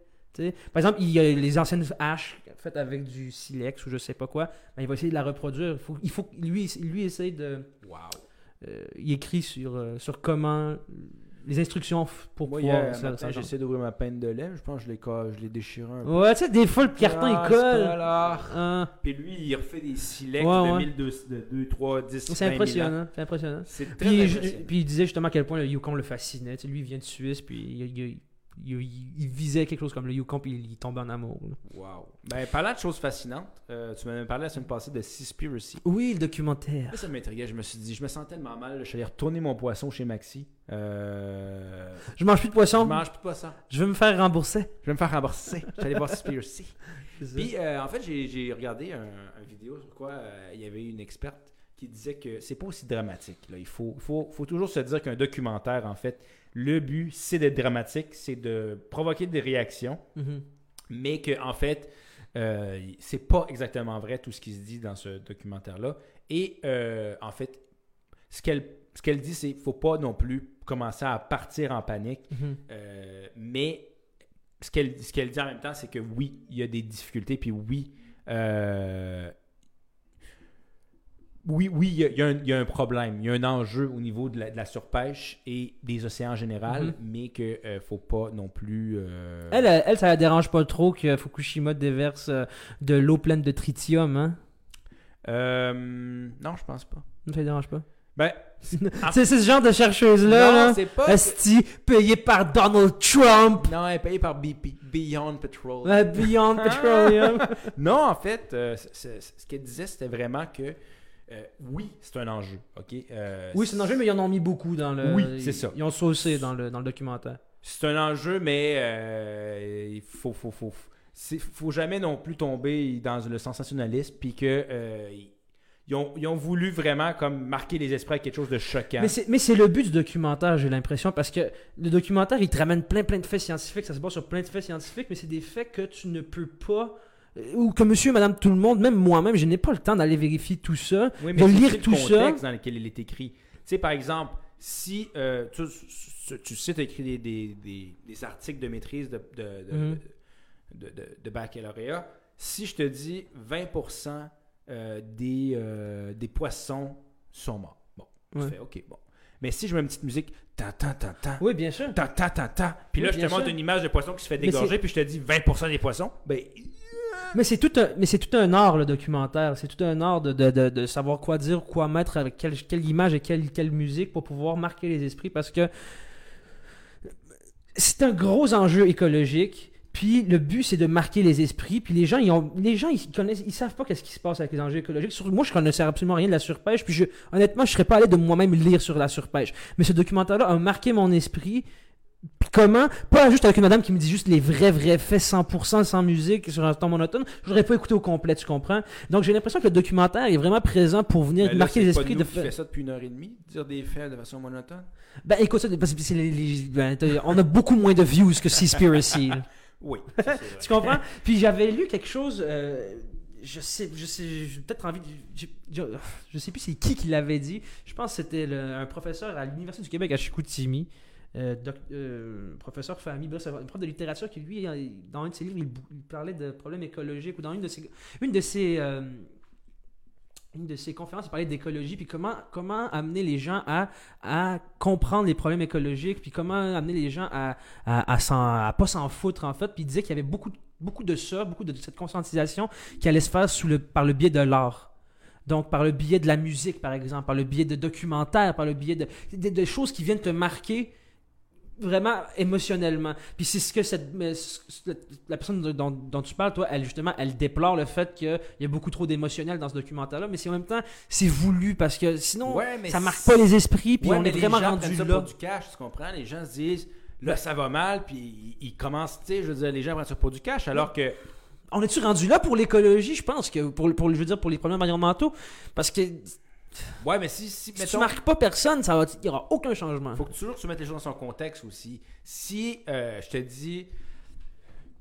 Par exemple, il y a les anciennes haches faites avec du silex ou je sais pas quoi. Il va essayer de la reproduire. Il faut, il faut lui, lui essaye de. Wow. euh, il écrit sur, euh, sur comment. Les instructions pour Moi, pouvoir. hier ça- matin, ça- j'ai essayé d'ouvrir ma peine de lait. Je pense que je l'ai, je déchiré un peu. Ouais, tu sais, des fois, le carton Ah, il colle. Hein. Puis lui, il refait des silex Ouais, de ouais. 1200, de 2, 3, 10, C'est 20 000 ans. impressionnant. C'est impressionnant. C'est très Puis, je- impressionnant. puis il disait justement à quel point le Yukon le fascinait. Tu sais, lui, il vient de Suisse, puis il, il- il- il- il visait quelque chose comme le Yukon, puis il, il tombait en amour. là. Wow. Ben, parlant de choses fascinantes, euh, tu m'avais parlé la semaine passée de Seaspiracy. Oui, le documentaire. Là, ça m'intriguait. Je me suis dit, je me sens tellement mal. là, Je suis allé retourner mon poisson chez Maxi. Euh... Je mange plus de poisson. Je mange plus de poisson. Je veux me faire rembourser. Je vais me faire rembourser. Je allé voir Seaspiracy. <laughs> Puis, euh, en fait, j'ai j'ai regardé un, un vidéo sur quoi euh, il y avait une experte qui disait que c'est pas aussi dramatique. Là. Il faut, faut, faut toujours se dire qu'un documentaire, en fait, le but, c'est d'être dramatique, c'est de provoquer des réactions, Mhm. mais que, en fait, euh, c'est pas exactement vrai tout ce qui se dit dans ce documentaire-là. Et, euh, en fait, ce qu'elle ce qu'elle dit, c'est qu'il faut pas non plus commencer à partir en panique. Mhm. Euh, mais ce qu'elle dit en même temps, c'est que oui, il y a des difficultés, puis oui, oui, oui, il y, a, y un, il y a un problème, il y a un enjeu au niveau de la, de la surpêche et des océans en général, Mhm. mais qu'il ne faut pas non plus. euh, Elle, elle, ça la dérange pas trop que Fukushima déverse euh, de l'eau pleine de tritium, hein? euh, non, je pense pas. Ça la dérange pas? Ben, <laughs> c'est ce genre de chercheuse-là, non, c'est pas. Payée par Donald Trump. Non, elle est payée par Beyond Petrol. Ouais, Beyond Petroleum. <laughs> Non, en fait, euh, ce qu'elle disait, c'était vraiment que euh, oui, c'est un enjeu. OK? Euh, oui, c'est un enjeu, mais ils en ont mis beaucoup dans le. Oui, c'est ça. Ils ont saucé dans le, dans le documentaire. C'est un enjeu, mais euh, il faut, faut, faut, faut jamais non plus tomber dans le sensationnalisme, puis que euh, ils, ont, ils ont voulu vraiment comme marquer les esprits avec quelque chose de choquant. Mais c'est, mais c'est le but du documentaire, j'ai l'impression, parce que le documentaire, il te ramène plein, plein de faits scientifiques, ça se base sur plein de faits scientifiques, mais c'est des faits que tu ne peux pas, ou que monsieur, madame, tout le monde, même moi-même, je n'ai pas le temps d'aller vérifier tout ça. Oui, de lire tout le ça. contexte dans lequel il est écrit. Tu sais, par exemple, si euh, tu, tu- sais, tu as écrit des, des, des- des articles de maîtrise de, de, de, Mhm. de- de- baccalauréat, si je te dis 20% euh, des, euh, des poissons sont morts. Bon, Ouais. tu fais OK, bon. Mais si je mets une petite musique, tan, tan, tan, tan, Oui, bien sûr. tan, tan, tan, tan, puis là, Oui, je bien te montre sûr. une image de poisson qui se fait dégorger, puis je te dis 20% des poissons, ben, Mais c'est tout un, mais c'est tout un art le documentaire. C'est tout un art de, de, de, savoir quoi dire, quoi mettre avec quelle, quelle image et quelle, quelle musique pour pouvoir marquer les esprits parce que c'est un gros enjeu écologique. Puis le but c'est de marquer les esprits. Puis les gens ils ont, les gens ils connaissent, ils savent pas qu'est-ce qui se passe avec les enjeux écologiques. Sur- moi je connaissais absolument rien de la surpêche. Puis je, honnêtement je serais pas allé de moi-même lire sur la surpêche. Mais ce documentaire-là a marqué mon esprit. Puis comment? Pas juste avec une madame qui me dit juste les vrais, vrais faits 100% sans musique sur un temps monotone. Je l'aurais pas écouté au complet, tu comprends? Donc j'ai l'impression que le documentaire est vraiment présent pour venir ben là, marquer les esprits de qui fait ça depuis une heure et demie, dire des faits de façon monotone? Ben écoute ça, parce que c'est les- les- ben, on a beaucoup moins de views que Seaspiracy. <laughs> Oui, tu comprends? Puis j'avais lu quelque chose. euh, je sais, je sais, j'ai peut-être envie de. Je, je, je sais plus c'est qui qui l'avait dit. Je pense que c'était un professeur à l'Université du Québec à Chicoutimi. Euh, euh, professeur c'est un prof de littérature qui, lui, dans un de ses livres, il, parlait de problèmes écologiques ou dans une de ses, une de ses, euh, une de ses conférences, il parlait d'écologie, puis comment, comment amener les gens à, à comprendre les problèmes écologiques, puis comment amener les gens à, à, à, à pas s'en foutre, en fait. Puis il disait qu'il y avait beaucoup, beaucoup de ça, beaucoup de cette conscientisation qui allait se faire par le biais de l'art. Donc, par le biais de la musique, par exemple, par le biais de documentaires, par le biais de, de, de choses qui viennent te marquer vraiment émotionnellement. Puis c'est ce que cette, la personne dont, dont tu parles, toi, elle justement, elle déplore le fait qu'il y a beaucoup trop d'émotionnel dans ce documentaire-là, mais c'est en même temps, c'est voulu parce que sinon, Ouais, mais ça marque pas les esprits, puis Ouais, on est vraiment les gens rendu ça là. pour du cash, tu comprends? Les gens se disent, là, ça va mal, puis ils, ils commencent, tu sais, je veux dire, les gens prennent ça pour du cash, alors que... On est-tu rendu là pour l'écologie, je pense, que pour, pour, je veux dire, pour les problèmes environnementaux? Parce que Ouais, mais si, si si tu mettons, marques pas personne, ça va, il y aura aucun changement. faut que toujours tu mettes les choses dans son contexte aussi. Si, euh, je te dis,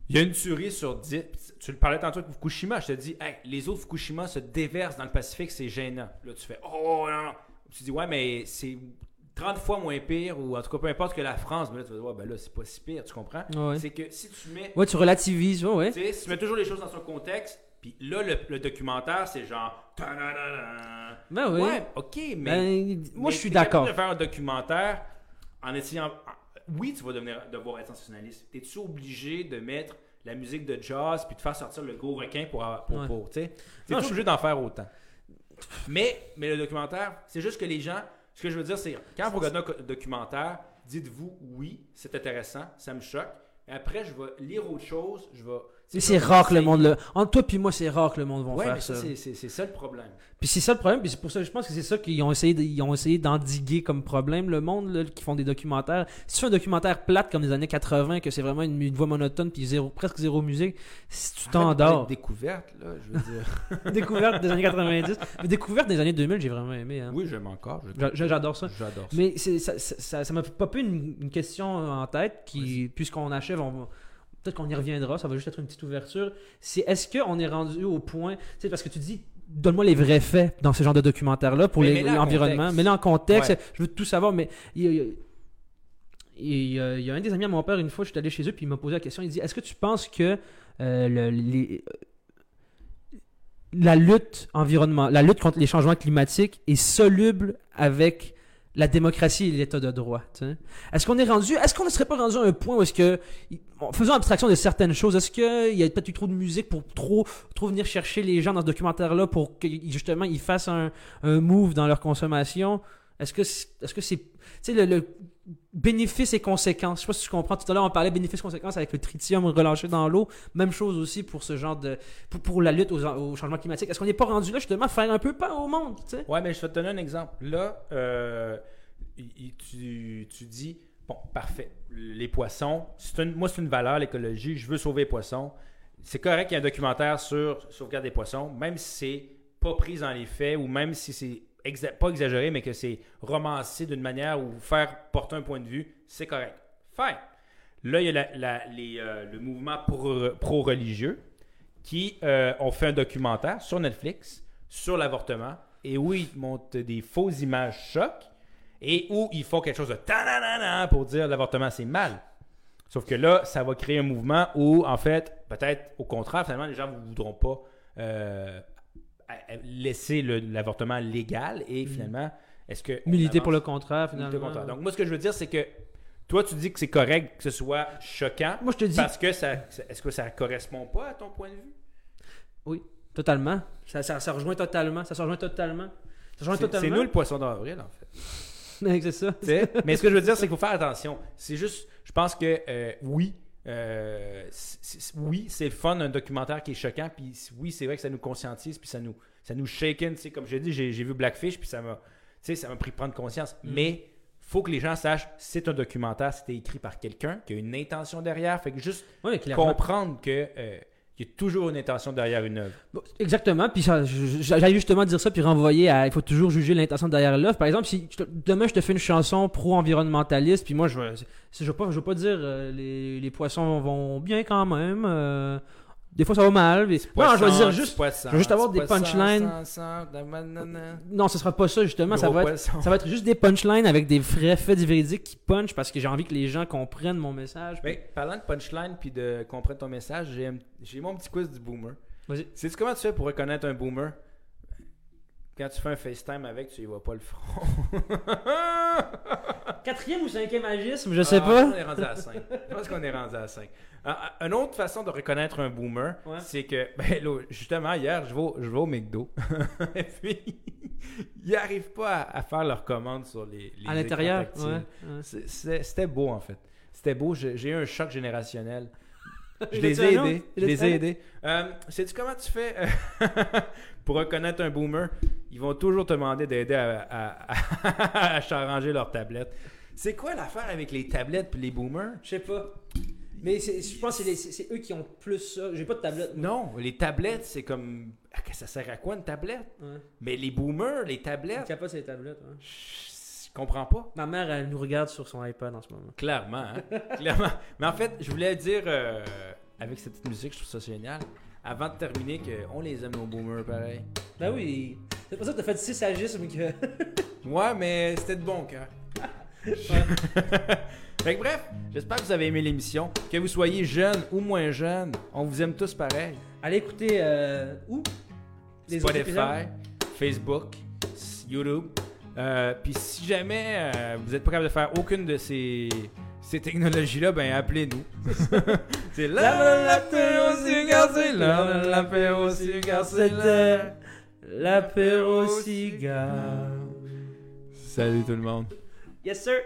il y a une tuerie sur 10, tu le parlais tantôt de Fukushima, je te dis, hey, les autres Fukushima se déversent dans le Pacifique, c'est gênant. Là, tu fais, oh non, non. Tu dis, ouais, mais c'est 30 fois moins pire, ou en tout cas, peu importe que la France, mais là, tu vas dire, ouais, ben là, c'est pas si pire, tu comprends? Ouais. C'est que si tu mets Ouais, tu relativises, ouais, ouais. Tu sais, si tu mets toujours les choses dans son contexte, puis là, le, le documentaire, c'est genre. Ben oui. Ouais, ok, mais. Ben, moi, mais je suis d'accord. de faire un documentaire en essayant. Oui, tu vas devenir, devoir être sensationnaliste. T'es-tu obligé de mettre la musique de jazz puis de faire sortir le gros requin pour. pour, Ouais. pour- tu sais? T'es je- obligé d'en faire autant. Mais, mais le documentaire, c'est juste que les gens. Ce que je veux dire, c'est quand vous regardez un documentaire, dites-vous oui, c'est intéressant, ça me choque. Et après, je vais lire autre chose, je vais. C'est rare que le monde le. Entre toi puis moi, c'est rare que le monde va Ouais, faire mais ça, ça. c'est- ça le problème. Puis c'est ça le problème, puis c'est pour ça que je pense que c'est ça qu'ils ont essayé de- ils ont essayé d'endiguer comme problème le monde là, qui font des documentaires. Si tu fais un documentaire plate comme des années 80 que c'est vraiment une, une voix monotone puis zéro presque zéro musique, si tu t'endors. Découverte, là, je veux dire. <laughs> découverte des années 90, mais découverte des années 2000, j'ai vraiment aimé hein. oui, j'aime encore. J'adore ça. J'adore ça. Mais ça ça- ça- ça m'a popé une, une question en tête qui, puisqu'on achève, on va- peut-être qu'on y reviendra, ça va juste être une petite ouverture. C'est est-ce qu'on est rendu au point, tu sais, parce que tu dis, donne-moi les vrais faits dans ce genre de documentaire-là pour les- mets-le en l'environnement. contexte. Mais là, en contexte, Ouais. je veux tout savoir, mais il y, a, il y a- il y a- il y a un des amis à mon père, une fois, je suis allé chez eux, puis il m'a posé la question, il dit, est-ce que tu penses que euh, le- les- la lutte environnement, la lutte contre les changements climatiques est soluble avec la démocratie et l'état de droit. Est-ce qu'on est rendu, est-ce qu'on ne serait pas rendu à un point où est-ce que, bon, faisons abstraction de certaines choses, est-ce qu'il y a peut-être eu trop de musique pour trop, trop venir chercher les gens dans ce documentaire-là pour que justement ils fassent un, un move dans leur consommation? Est-ce que c'est. Est-ce que c'est. Sais, le, le bénéfice et conséquences. Je sais pas si tu comprends. Tout à l'heure, on parlait bénéfice-conséquences avec le tritium relâché dans l'eau. Même chose aussi pour ce genre de. Pour, pour la lutte au changement climatique. Est-ce qu'on n'est pas rendu là, justement, à faire un peu peur au monde, tu sais? Ouais, mais je vais te donner un exemple. Là, euh, tu, tu dis, bon, parfait, les poissons, une- moi, c'est une valeur, l'écologie, je veux sauver les poissons. C'est correct qu'il y ait un documentaire sur sauvegarde des poissons, même si c'est pas pris dans les faits ou même si c'est pas exagéré, mais que c'est romancé d'une manière où faire porter un point de vue, c'est correct. Fine. Là, il y a euh, le mouvement pro- pro-religieux qui euh, ont fait un documentaire sur Netflix sur l'avortement et où ils montrent des fausses images chocs et où ils font quelque chose de ta pour dire l'avortement c'est mal. Sauf que là, ça va créer un mouvement où, en fait, peut-être au contraire, finalement, les gens ne voudront pas euh, laisser l'avortement légal et finalement, est-ce que. Militer pour le Militer finalement. contre. Donc, moi, ce que je veux dire, c'est que toi, tu dis que c'est correct que ce soit choquant Moi, je te dis parce que ça. Est-ce que ça correspond pas à ton point de vue? totalement. Ça, ça, ça rejoint totalement. Ça se rejoint totalement. Ça se rejoint C'est nous le poisson d'avril, en fait. <laughs> c'est ça. Mais ce que je veux dire, c'est qu'il faut faire attention. C'est juste, je pense que euh, oui, euh, oui, c'est le fun, un documentaire qui est choquant, puis oui, c'est vrai que ça nous conscientise, puis ça nous, ça nous shaken. Comme je l'ai dit, j'ai vu Blackfish, puis ça m'a, tu sais, ça m'a pris prendre conscience. Mm. Mais faut que les gens sachent, c'est un documentaire, c'était écrit par quelqu'un qui a une intention derrière. Fait que juste Ouais, comprendre que euh, il y a toujours une intention derrière une œuvre. Exactement, puis j'allais justement dire ça, puis renvoyer à. Il faut toujours juger l'intention derrière l'œuvre. Par exemple, si demain je te fais une chanson pro-environnementaliste, puis moi je veux, je veux pas, dire euh, les, les poissons vont bien quand même. euh, des fois ça va mal. mais- non, je vais dire juste. je veux juste avoir des punchlines. Non, ce sera pas ça justement. Ça va, être, ça va être juste des punchlines avec des vrais faits véridiques qui punch parce que j'ai envie que les gens comprennent mon message. Ben, parlant de punchline puis de comprendre ton message, j'ai mon petit quiz du boomer. Vas-y. Sais-tu comment tu fais pour reconnaître un boomer? Quand tu fais un FaceTime avec, tu y vois pas le front. <laughs> Quatrième ou cinquième agisme, je sais Ah, pas. On est rendu à 5. Je pense qu'on est rendu à 5. une autre façon de reconnaître un boomer, Ouais. c'est que, <laughs> ben, là, justement, hier, je vais, au- je vais au McDo. <laughs> Et puis, ils n'arrivent pas à, à faire leurs commandes sur les, les À l'intérieur, ouais. ouais. C'était beau, en fait. C'était beau. J'ai eu un choc générationnel. <laughs> Je les ai aidés. Je les ai aidés. Euh, Sais-tu comment tu fais euh, <laughs> pour reconnaître un boomer? Ils vont toujours te demander d'aider à, à, à, <laughs> à leur tablette. C'est quoi l'affaire avec les tablettes et les boomers? Je sais pas. Mais je pense que c'est eux qui ont plus ça. J'ai pas de tablette. moi. Non, les tablettes, c'est comme... Ça sert à quoi une tablette? Ouais. Mais les boomers, les tablettes, capote sur les tablettes. ouais. Comprends pas. Ma mère, elle nous regarde sur son iPad en ce moment. Clairement, hein? <laughs> Clairement. Mais en fait, je voulais dire, euh, avec cette petite musique, je trouve ça génial, avant de terminer, qu'on les aime, nos boomers, pareil. Ben oui. C'est pour ça que t'as fait 6 agismes que. <laughs> Ouais, mais c'était de bon cœur. <laughs> fait que bref, j'espère que vous avez aimé l'émission. Que vous soyez jeune ou moins jeune, on vous aime tous pareil. Allez écouter euh, où? Les? Spotify, Facebook, YouTube. Euh, Puis si jamais euh, vous n'êtes pas capable de faire aucune de ces, ces technologies-là, ben appelez-nous. <laughs> c'est là l'apéro cigare, c'est là l'apéro cigare, c'est là. L'apéro cigare. Salut tout le monde. Yes, sir.